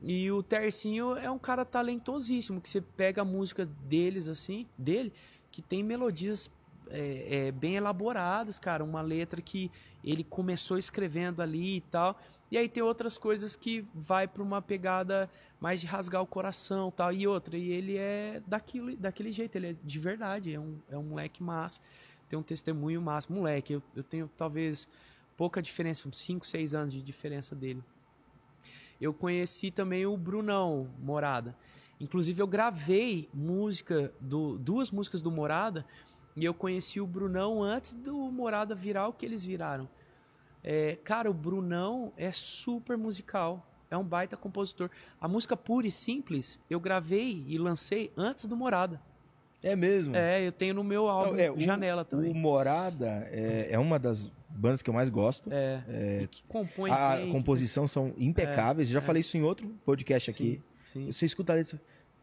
E o Tercinho é um cara talentosíssimo, que você pega a música deles, assim, dele, que tem melodias é, é, bem elaboradas, cara. Uma letra que ele começou escrevendo ali e tal. E aí tem outras coisas que vai para uma pegada mais de rasgar o coração tal. E outra, e ele é daquilo, daquele jeito, ele é de verdade, é um, é um moleque massa, tem um testemunho massa. Moleque, eu, eu tenho talvez pouca diferença, uns 5, 6 anos de diferença dele. Eu conheci também o Brunão Morada. Inclusive eu gravei música do duas músicas do Morada e eu conheci o Brunão antes do Morada virar o que eles viraram. É, cara, o Brunão é super musical. É um baita compositor. A música pura e simples eu gravei e lancei antes do Morada. É mesmo. É, eu tenho no meu álbum é, o- Janela O também. Morada é, é uma das bandas que eu mais gosto. É, e que compõe a bem, que- composição são impecáveis. Já falei isso em outro podcast aqui. Sim. Você escuta letra.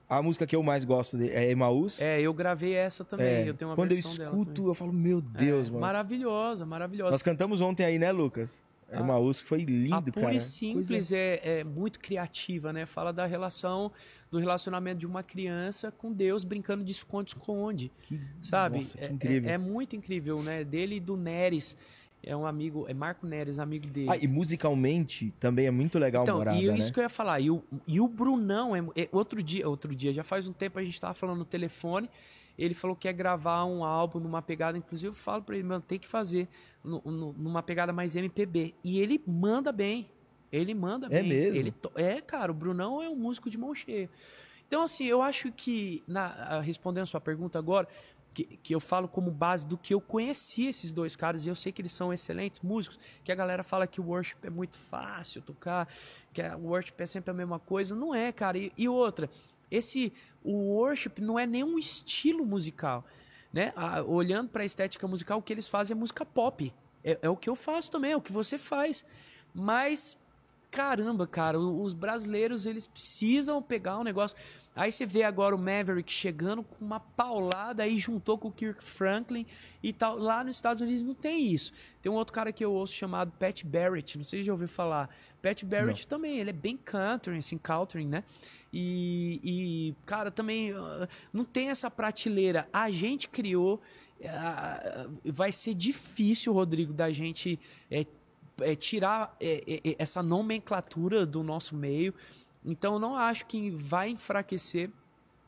A música que eu mais gosto de- é Emaús. É, eu gravei essa também. É, Eu tenho uma Quando eu escuto, eu falo, meu Deus, É, mano. Maravilhosa, maravilhosa. Nós cantamos ontem aí, né, Lucas? Ah, Emaús, que foi lindo, a pura cara. e simples é, é muito criativa, né? Fala da relação, do relacionamento de uma criança com Deus brincando de esconde-esconde, sabe? Nossa, que É- incrível. É, é muito incrível, né? Dele e do Neres, é um amigo, é Marco Neres, amigo dele. Ah, e musicalmente também é muito legal Então, Morada, e eu- né? isso que eu ia falar. E o, e o Brunão, é, é- outro dia, outro dia, já faz um tempo a gente tava falando no telefone. Ele falou que ia gravar um álbum numa pegada, inclusive eu falo pra ele, mano, tem que fazer nu- nu- numa pegada mais MPB. E ele manda bem. Ele manda É bem. mesmo? Ele to- é, cara, o Brunão é um músico de mão cheia. Então, assim, eu acho que, na, respondendo a sua pergunta agora, que, que, eu falo como base do que eu conheci esses dois caras e eu sei que eles são excelentes músicos, que a galera fala que o worship é muito fácil tocar, que o worship é sempre a mesma coisa. Não é, cara. E, e outra, esse o worship não é nenhum estilo musical, né? Ah, olhando para a estética musical, o que eles fazem é música pop. É, é o que eu faço também, é o que você faz. Mas caramba, cara, os brasileiros eles precisam pegar um negócio. Aí você vê agora o Maverick chegando com uma paulada aí juntou com o Kirk Franklin e tal. Lá nos Estados Unidos não tem isso. Tem um outro cara que eu ouço chamado Pat Barrett, não sei se já ouviu falar. Pat Barrett não. também, ele é bem country, assim, country, né? E, e, cara, também uh, não tem essa prateleira. A gente criou. Uh, vai ser difícil, Rodrigo, da gente é, é, tirar é, é, essa nomenclatura do nosso meio. Então, eu não acho que vai enfraquecer.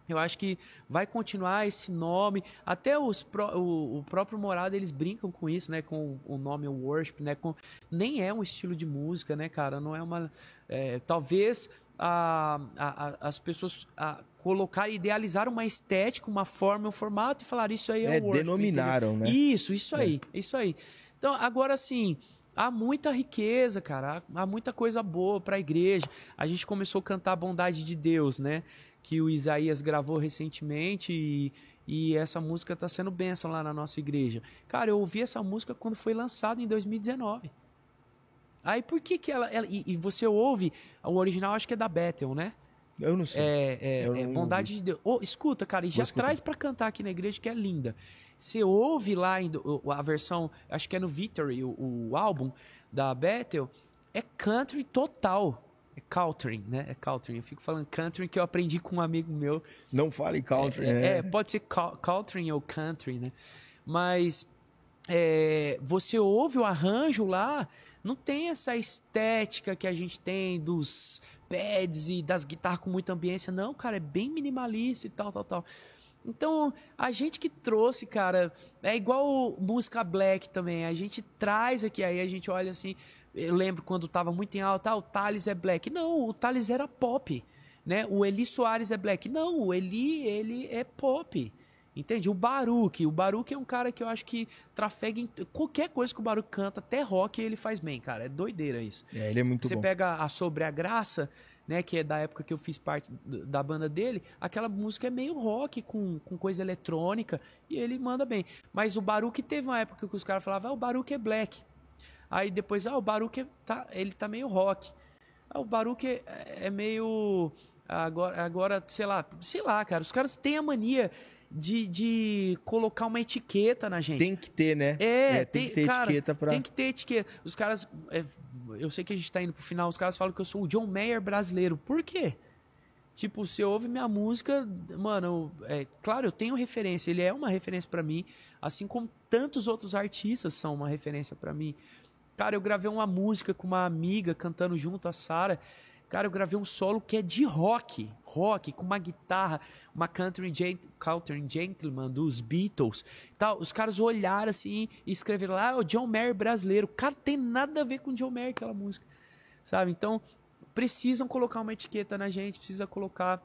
Eu acho que vai continuar esse nome. Até os pro, o, o, próprio Morada, eles brincam com isso, né? Com o nome Worship, né? Com, nem é um estilo de música, né, cara? Não é uma... É, talvez a, a, as pessoas a, colocar, idealizar uma estética, uma forma, um formato e falar isso aí é, é worship. denominaram, entendeu? né? Isso, isso aí, é. isso aí. Então, agora sim há muita riqueza, cara, há, muita coisa boa para a igreja. A gente começou a cantar a bondade de Deus, né? Que o Isaías gravou recentemente e, e essa música está sendo bênção lá na nossa igreja. Cara, eu ouvi essa música quando foi lançada em 2019. Aí por que que ela, ela e, e, você ouve, o original acho que é da Bethel, né? Eu não sei. É, é, é bondade de Deus. Oh, escuta, cara, e já traz para cantar aqui na igreja que é linda. Você ouve lá a versão, acho que é no Victory, o, o álbum da Bethel, é country total. É country, né? É country. Eu fico falando country que eu aprendi com um amigo meu. Não fale country, é, né? É, pode ser country ou country, né? Mas é, você ouve o arranjo lá, não tem essa estética que a gente tem dos pads e das guitarras com muita ambiência. Não, cara, é bem minimalista e tal, tal, tal. Então, a gente que trouxe, cara, é igual música black também. A gente traz aqui, aí a gente olha assim. Eu lembro quando tava muito em alta, ah, o Thales é black. Não, o Thales era pop. Né? O Eli Soares é black. Não, o Eli, ele é pop. Entende? O Baruch. O Baruch é um cara que eu acho que trafega em qualquer coisa que o Baruch canta, até rock ele faz bem, cara. É doideira isso. É, ele é muito Você bom. pega a Sobre a Graça, né, que é da época que eu fiz parte da banda dele, aquela música é meio rock, com, com coisa eletrônica, e ele manda bem. Mas o Baruch teve uma época que os caras falavam, ah, o Baruch é black. Aí depois, ah, o Baruch é, tá, ele tá meio rock. Ah, o Baruch é, é meio... Agora, agora, sei lá, sei lá, cara, os caras têm a mania de, de colocar uma etiqueta na gente. Tem que ter, né? É, é tem, tem, que ter cara, etiqueta pra. Tem que ter etiqueta. Os caras. É, eu sei que a gente tá indo pro final, os caras falam que eu sou o John Mayer brasileiro. Por quê? Tipo, você ouve minha música, mano, é, claro, eu tenho referência, ele é uma referência para mim, assim como tantos outros artistas são uma referência para mim. Cara, eu gravei uma música com uma amiga cantando junto, a Sara. Cara, eu gravei um solo que é de rock, rock, com uma guitarra, uma country, gent country gentleman dos Beatles. Tal. Os caras olharam assim e escreveram lá, ah, o John Mayer brasileiro. Cara, tem nada a ver com John Mayer aquela música, sabe? Então, precisam colocar uma etiqueta na gente, precisa colocar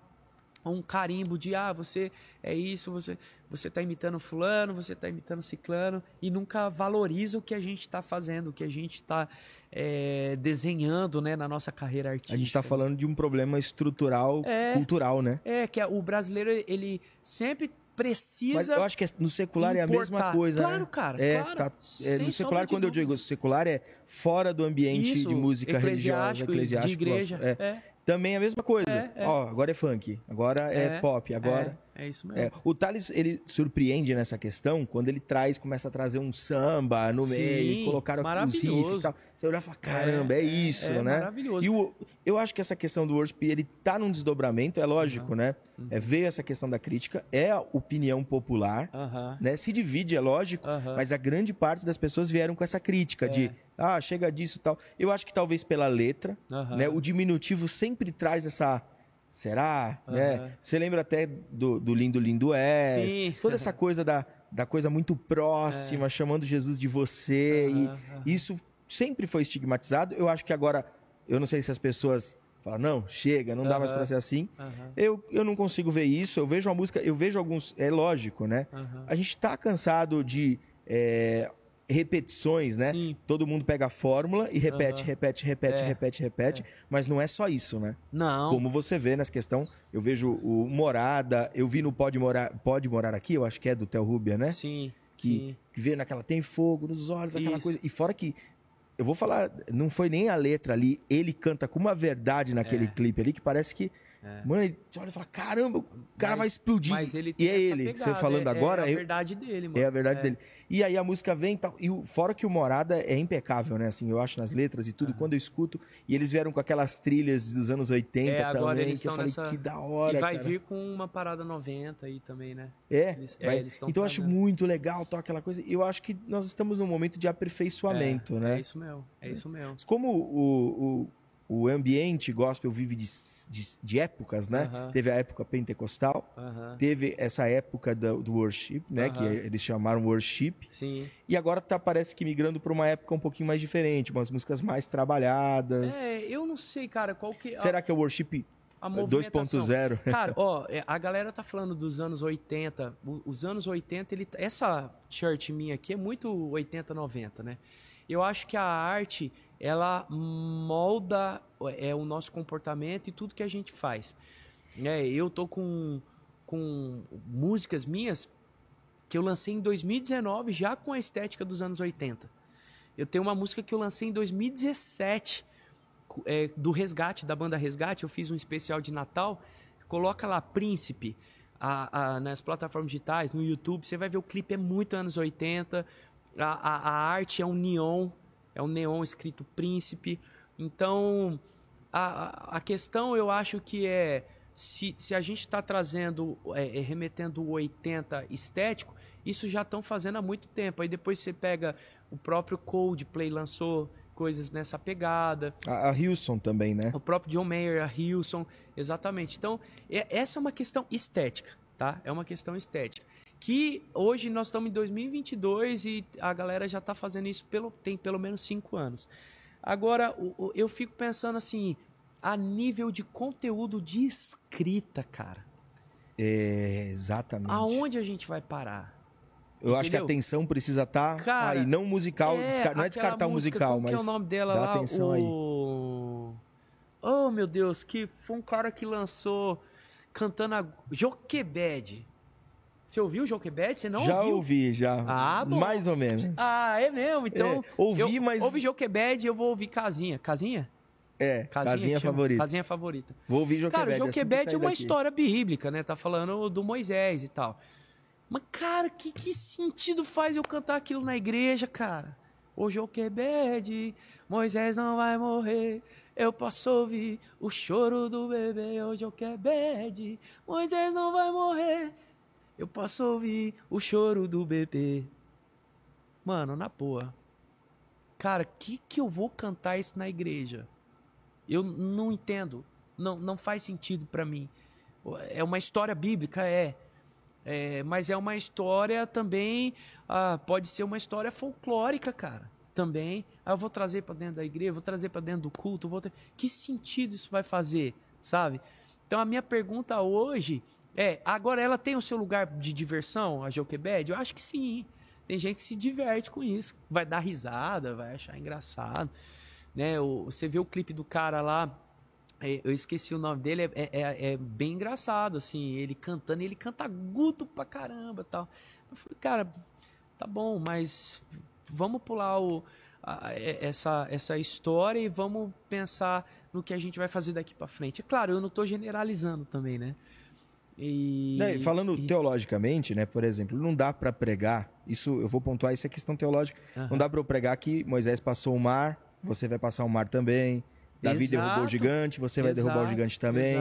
um carimbo de ah, você é isso, você você está imitando fulano, você está imitando ciclano e nunca valoriza o que a gente está fazendo, o que a gente está é, desenhando, né, na nossa carreira artística. A gente está falando de um problema estrutural, é, cultural, né? É que o brasileiro ele sempre precisa. Mas eu acho que no secular importar. é a mesma coisa. Claro, né? cara. É, claro, tá, é no secular, quando eu digo secular, é fora do ambiente Isso, de música religiosa, eclesiástica. De igreja. É. é. Também é a mesma coisa. É, é. Ó, agora é funk, agora é, é pop, agora. É, é isso mesmo. É. O Thales, ele surpreende nessa questão quando ele traz, começa a trazer um samba no meio, colocar os riffs e tal. Você olha e fala, caramba, é, é isso, é, né? Maravilhoso. E o, eu acho que essa questão do worship, ele tá num desdobramento, é lógico, uhum. né? Uhum. É, veio essa questão da crítica, é a opinião popular, uhum. né? Se divide, é lógico, mas a grande parte das pessoas vieram com essa crítica de ah, chega disso e tal. Eu acho que talvez pela letra, uhum. né? O diminutivo sempre traz essa. Será? Uhum. Né? Você lembra até do, do Lindo Lindo é. Toda essa coisa da, da coisa muito próxima, é. chamando Jesus de você. Uhum. E isso sempre foi estigmatizado. Eu acho que agora, eu não sei se as pessoas Fala, não, chega, não dá mais pra ser assim. Aham. Eu, eu não consigo ver isso. Eu vejo uma música, eu vejo alguns. É lógico, né? Aham. A gente tá cansado de é, repetições, né? Sim. Todo mundo pega a fórmula e repete, Aham. repete, repete, É, repete, repete. Mas não é só isso, né? Não. Como você vê nessa questão, eu vejo o Morada, eu vi no Pode Morar, Pode Morar Aqui, eu acho que é do Theo Rubia, né? Sim. que, sim. que vê naquela tem fogo nos olhos, aquela Isso. coisa. E fora que eu vou falar, não foi nem a letra ali, ele canta com uma verdade naquele É. clipe ali que parece que Mano, ele olha e fala: caramba, o cara Mas- vai explodir. Mas ele e é ele, pegada, você falando é, agora, é a eu- verdade dele, mano. é a verdade dele. E aí a música vem e tal. E o- fora que o Morada é impecável, né? Assim, eu acho nas letras e tudo. Quando eu escuto. E eles vieram com aquelas trilhas dos anos 80 É, agora também. eles que eu falei, nessa- que da hora. E vai cara. vir com uma parada 90 aí também, né? É, Eles- é, vai- eles então eu acho muito legal tal, aquela coisa. Eu acho que nós estamos num momento de aperfeiçoamento, é, né? É isso mesmo, é isso mesmo. Como o, o, o ambiente gospel vive de, de, de épocas, né? Aham. Teve a época pentecostal, Aham. teve essa época do, do worship, né? Que Aham. eles chamaram worship. Sim. E agora tá, parece que migrando para uma época um pouquinho mais diferente, umas músicas mais trabalhadas. É, eu não sei, cara, qual que a- Será que é o worship a movimentação. 2.0? Cara, ó, é, a galera tá falando dos anos 80. o- Os anos 80, ele, essa shirt minha aqui é muito 80, 90, né? Eu acho que a arte, ela molda é, o nosso comportamento e tudo que a gente faz. É, eu tô com, com músicas minhas que eu lancei em 2019 já com a estética dos anos 80. Eu tenho uma música que eu lancei em 2017 cu- é, do Resgate, da banda Resgate. Eu fiz um especial de Natal. Coloca lá Príncipe a- a- nas plataformas digitais, no YouTube. Você vai ver o clipe, é muito anos 80. A, a- a arte é um neon, é um neon escrito Príncipe. Então, a, a- questão eu acho que é se, se a gente está trazendo, é, é, remetendo o 80 estético, isso já estão fazendo há muito tempo. Aí depois você pega o próprio Coldplay lançou coisas nessa pegada. A, a Hilson também, né? O próprio John Mayer, a Hilson, exatamente. Então, é- essa é uma questão estética, tá? É uma questão estética. Que hoje nós estamos em 2022 e a galera já está fazendo isso pelo, tem pelo menos cinco anos. Agora, eu fico pensando assim, a nível de conteúdo de escrita, cara, É, exatamente. aonde a gente vai parar? Eu acho que a Entendeu? atenção precisa estar Cara, aí, não musical, descar- não é descartar o musical, como mas que é o nome dela dá lá? atenção aí. o... Oh, meu Deus, que foi um cara que lançou cantando a Joquebed. Você ouviu o Joquebed? Você não já ouviu? ouvi, já. Ah, bom. Mais ou menos. Ah, é mesmo? Então, É, ouvi, eu, mas- Ouve Joquebed e eu vou ouvir Casinha. Casinha? É, casinha, chama? favorita. Casinha favorita. Vou ouvir Joquebed. Cara, o assim que Joquebed sair é uma daqui. história bíblica, né? Tá falando do Moisés e tal. Mas, cara, que, que sentido faz eu cantar aquilo na igreja, cara? O Joquebed, Moisés não vai morrer. Eu posso ouvir o choro do bebê. O Joquebed, Moisés não vai morrer. Eu posso ouvir o choro do bebê. Mano, na boa. Cara, que que eu vou cantar isso na igreja? Eu não entendo. Não, não faz sentido pra mim. É uma história bíblica, é. É, mas é uma história também. ah, pode ser uma história folclórica, cara. Também. Ah, eu vou trazer pra dentro da igreja, vou trazer pra dentro do culto. Vou Que sentido isso vai fazer, sabe? Então a minha pergunta hoje é: agora ela tem o seu lugar de diversão, a Joquebed? Eu acho que sim. Tem gente que se diverte com isso, vai dar risada, vai achar engraçado. Né? O- você vê o clipe do cara lá, é, eu esqueci o nome dele, é, é- é- é bem engraçado, assim, ele cantando, ele canta agudo pra caramba tal. Eu falei, cara, tá bom, mas vamos pular o, a- é- essa, essa história e vamos pensar no que a gente vai fazer daqui pra frente. É claro, eu não tô generalizando também, né? E, Né, falando e- teologicamente, né, por exemplo, não dá pra pregar, isso eu vou pontuar, isso é questão teológica. Aham. Não dá pra eu pregar que Moisés passou o mar, você vai passar o mar também. Davi Exato. derrubou o gigante, você vai derrubar o gigante também.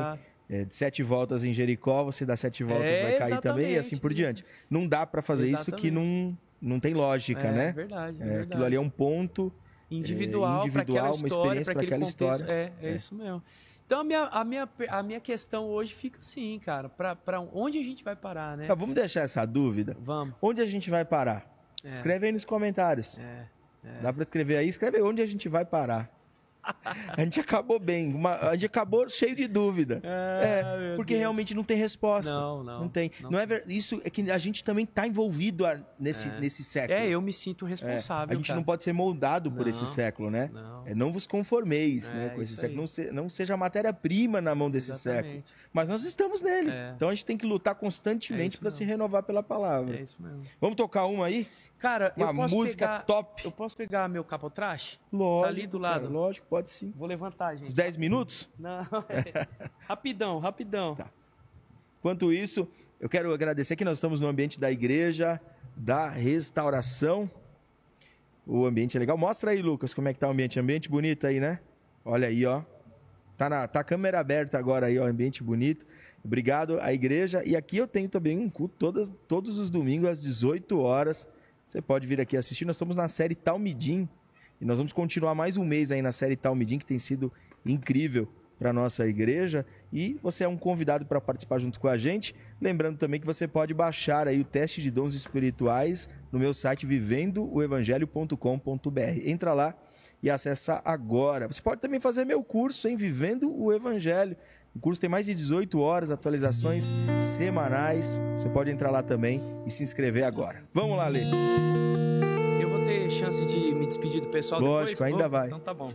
É, de sete voltas em Jericó, você dá sete voltas, É, vai cair também, e exatamente. assim por diante. Não dá pra fazer isso que Exatamente. não, não tem lógica, é, né? verdade, é É, verdade. aquilo ali é um ponto. individual, para individual, aquela uma história, experiência para aquela contexto. história. É, é, É. isso mesmo. Então a minha, a minha, a minha questão hoje fica assim, cara, para onde a gente vai parar, né? Tá, vamos deixar essa dúvida. Vamos. Onde a gente vai parar? É. Escreve aí nos comentários. É, é. Dá pra escrever aí? Escreve aí onde a gente vai parar. A gente acabou bem. Uma, a gente acabou cheio de dúvida. Ah, é, porque Deus. realmente não tem resposta. Não, não. Não tem. Não, não é ver... Isso é que a gente também está envolvido nesse, é. nesse século. É, eu me sinto responsável. É. A gente cara. não pode ser moldado por não, esse século, né? Não. É, não vos conformeis né, com esse século. Não, se, não, seja matéria-prima na mão desse Exatamente. século. Mas nós estamos nele. É. Então a gente tem que lutar constantemente para se renovar pela palavra. É isso mesmo. Vamos tocar uma aí? Cara, uma eu posso música pegar, top. Eu posso pegar meu capotraste? Lógico. Tá ali do lado. Cara, lógico, pode sim. Vou levantar, gente. Uns 10 minutos? Não. É. rapidão, rapidão. Tá. Enquanto isso, eu quero agradecer que nós estamos no ambiente da igreja da restauração. O ambiente é legal. Mostra aí, Lucas, como é que tá o ambiente. Ambiente bonito aí, né? Olha aí, ó. Tá, na, tá a câmera aberta agora aí, ó. Ambiente bonito. Obrigado à igreja. E aqui eu tenho também um culto todas, todos os domingos às 18 horas. Você pode vir aqui assistir. Nós estamos na série Talmidim. E nós vamos continuar mais um mês aí na série Talmidim, que tem sido incrível para nossa igreja. E você é um convidado para participar junto com a gente. Lembrando também que você pode baixar aí o teste de dons espirituais no meu site vivendooevangelho.com.br. Entra lá e acessa agora. Você pode também fazer meu curso em Vivendo o Evangelho. O curso tem mais de 18 horas, atualizações semanais. Você pode entrar lá também e se inscrever agora. Vamos lá, Lê. Eu vou ter chance de me despedir do pessoal Lógico, depois? ainda vou? vai. Então tá bom.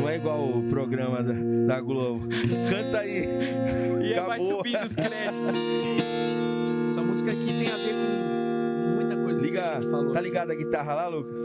Não é igual o programa da, da Globo. Canta aí. E Acabou. vai subindo os créditos. Essa música aqui tem a ver com muita coisa Liga, que a gente falou. Tá ligada a guitarra lá, Lucas?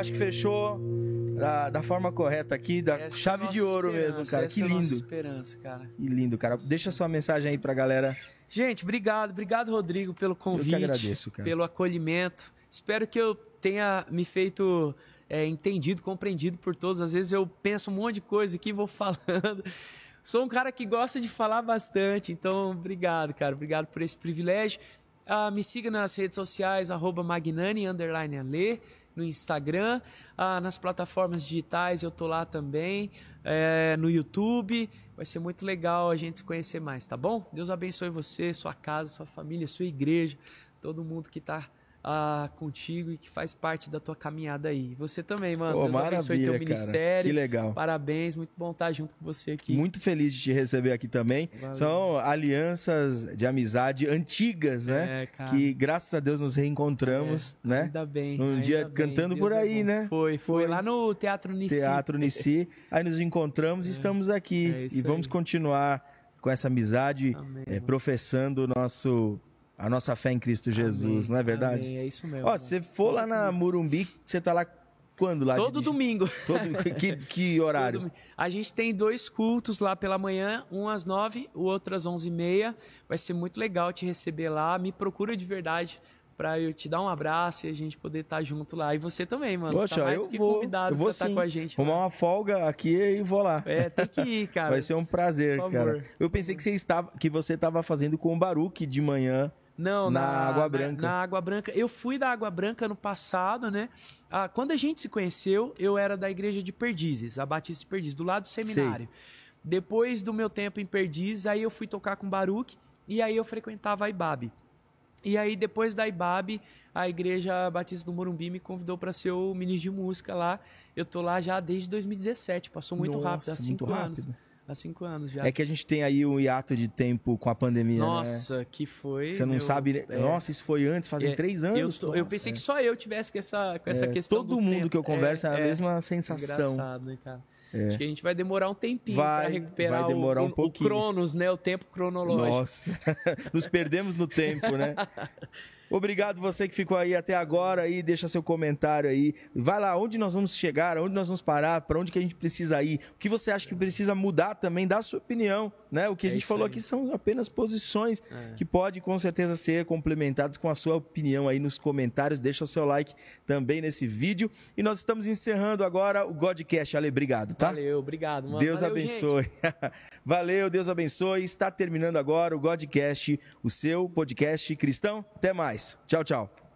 Acho que fechou da, da forma correta aqui, da Essa é chave de nossa ouro mesmo, cara. Que é a nossa lindo. esperança, cara. Que lindo, cara. Deixa sua mensagem aí pra galera. Gente, obrigado, obrigado, Rodrigo, pelo convite. agradeço, cara. Pelo acolhimento. Espero que eu tenha me feito é, entendido, compreendido por todos. Às vezes eu penso um monte de coisa aqui e vou falando. Sou um cara que gosta de falar bastante, então obrigado, cara. Obrigado por esse privilégio. Ah, me siga nas redes sociais, arroba Magnani, underline Ale, no Instagram. Ah, nas plataformas digitais eu tô lá também, é, no YouTube. Vai ser muito legal a gente se conhecer mais, tá bom? Deus abençoe você, sua casa, sua família, sua igreja, todo mundo que tá ah, contigo e que faz parte da tua caminhada aí. Você também, mano. Pô, Deus abençoe teu maravilha, cara. ministério. Que legal. Parabéns, muito bom estar junto com você aqui. Muito feliz de te receber aqui também. Valeu. São alianças de amizade antigas, né? É, cara. Que graças a Deus nos reencontramos, né? Ainda bem. Um ainda dia bem. cantando Deus por é aí, bom. né? Foi, foi, Foi. lá no Teatro Nissi. Teatro Nissi. Aí nos encontramos e estamos aqui. É e vamos aí. continuar com essa amizade, Amém, professando o nosso, a nossa fé em Cristo Jesus, Amém, não é verdade? amém, é isso mesmo. Ó, se você for lá na Murumbi, você tá lá quando lá? Todo de- domingo. Todo, que, que horário? Todo. A gente tem dois cultos lá pela manhã, um às nove, o outro às onze e meia. Vai ser muito legal te receber lá. Me procura de verdade pra eu te dar um abraço e a gente poder estar junto lá. E você também, mano. você Poxa, tá mais eu que vou, convidado eu vou pra estar sim. com a gente. Arrumar lá. uma folga aqui e vou lá. É, tem que ir, cara. Vai ser um prazer, Por cara. Eu pensei que você estava, que você estava fazendo com o Baruque de manhã. Não, Na na, Água na- Branca. Na, Água Branca. Eu fui da Água Branca no passado, né? Ah, quando a gente se conheceu, eu era da igreja de Perdizes, a Batista de Perdizes, do lado do seminário. Depois do meu tempo em Perdizes, aí eu fui tocar com Baruque e aí eu frequentava a Ibabe. E aí, depois da Ibabe, a Igreja Batista do Morumbi me convidou para ser o ministro de música lá. Eu tô lá já desde 2017, passou muito Nossa, rápido, há muito cinco anos. Há cinco anos já. É que a gente tem aí um hiato de tempo com a pandemia, né? Nossa, que foi. Você não meu- sabe. é. Nossa, isso foi antes, fazem É, três Eu, anos. tô- eu pensei é. que só eu tivesse com essa, com essa É, questão. todo do mundo tempo. que eu converso é, a é, mesma sensação. Engraçado, né, cara? Acho que a gente vai demorar um tempinho Vai, para recuperar vai demorar o, um o- o pouquinho. Cronos, né? O tempo cronológico. Nossa, nos perdemos no tempo, né? Obrigado você que ficou aí até agora aí, deixa seu comentário aí. Vai lá, onde nós vamos chegar, onde nós vamos parar, para onde que a gente precisa ir, o que você acha que precisa mudar também, dá a sua opinião, né? O que a É gente isso falou aí. aqui são apenas posições que pode com certeza ser complementadas com a sua opinião aí nos comentários. Deixa o seu like também nesse vídeo e nós estamos encerrando agora o Godcast. Ale, obrigado, tá? Valeu, obrigado, mano. Deus Valeu, abençoe. Valeu, Deus abençoe. Está terminando agora o Godcast, o seu podcast cristão. Até mais. Tchau, tchau.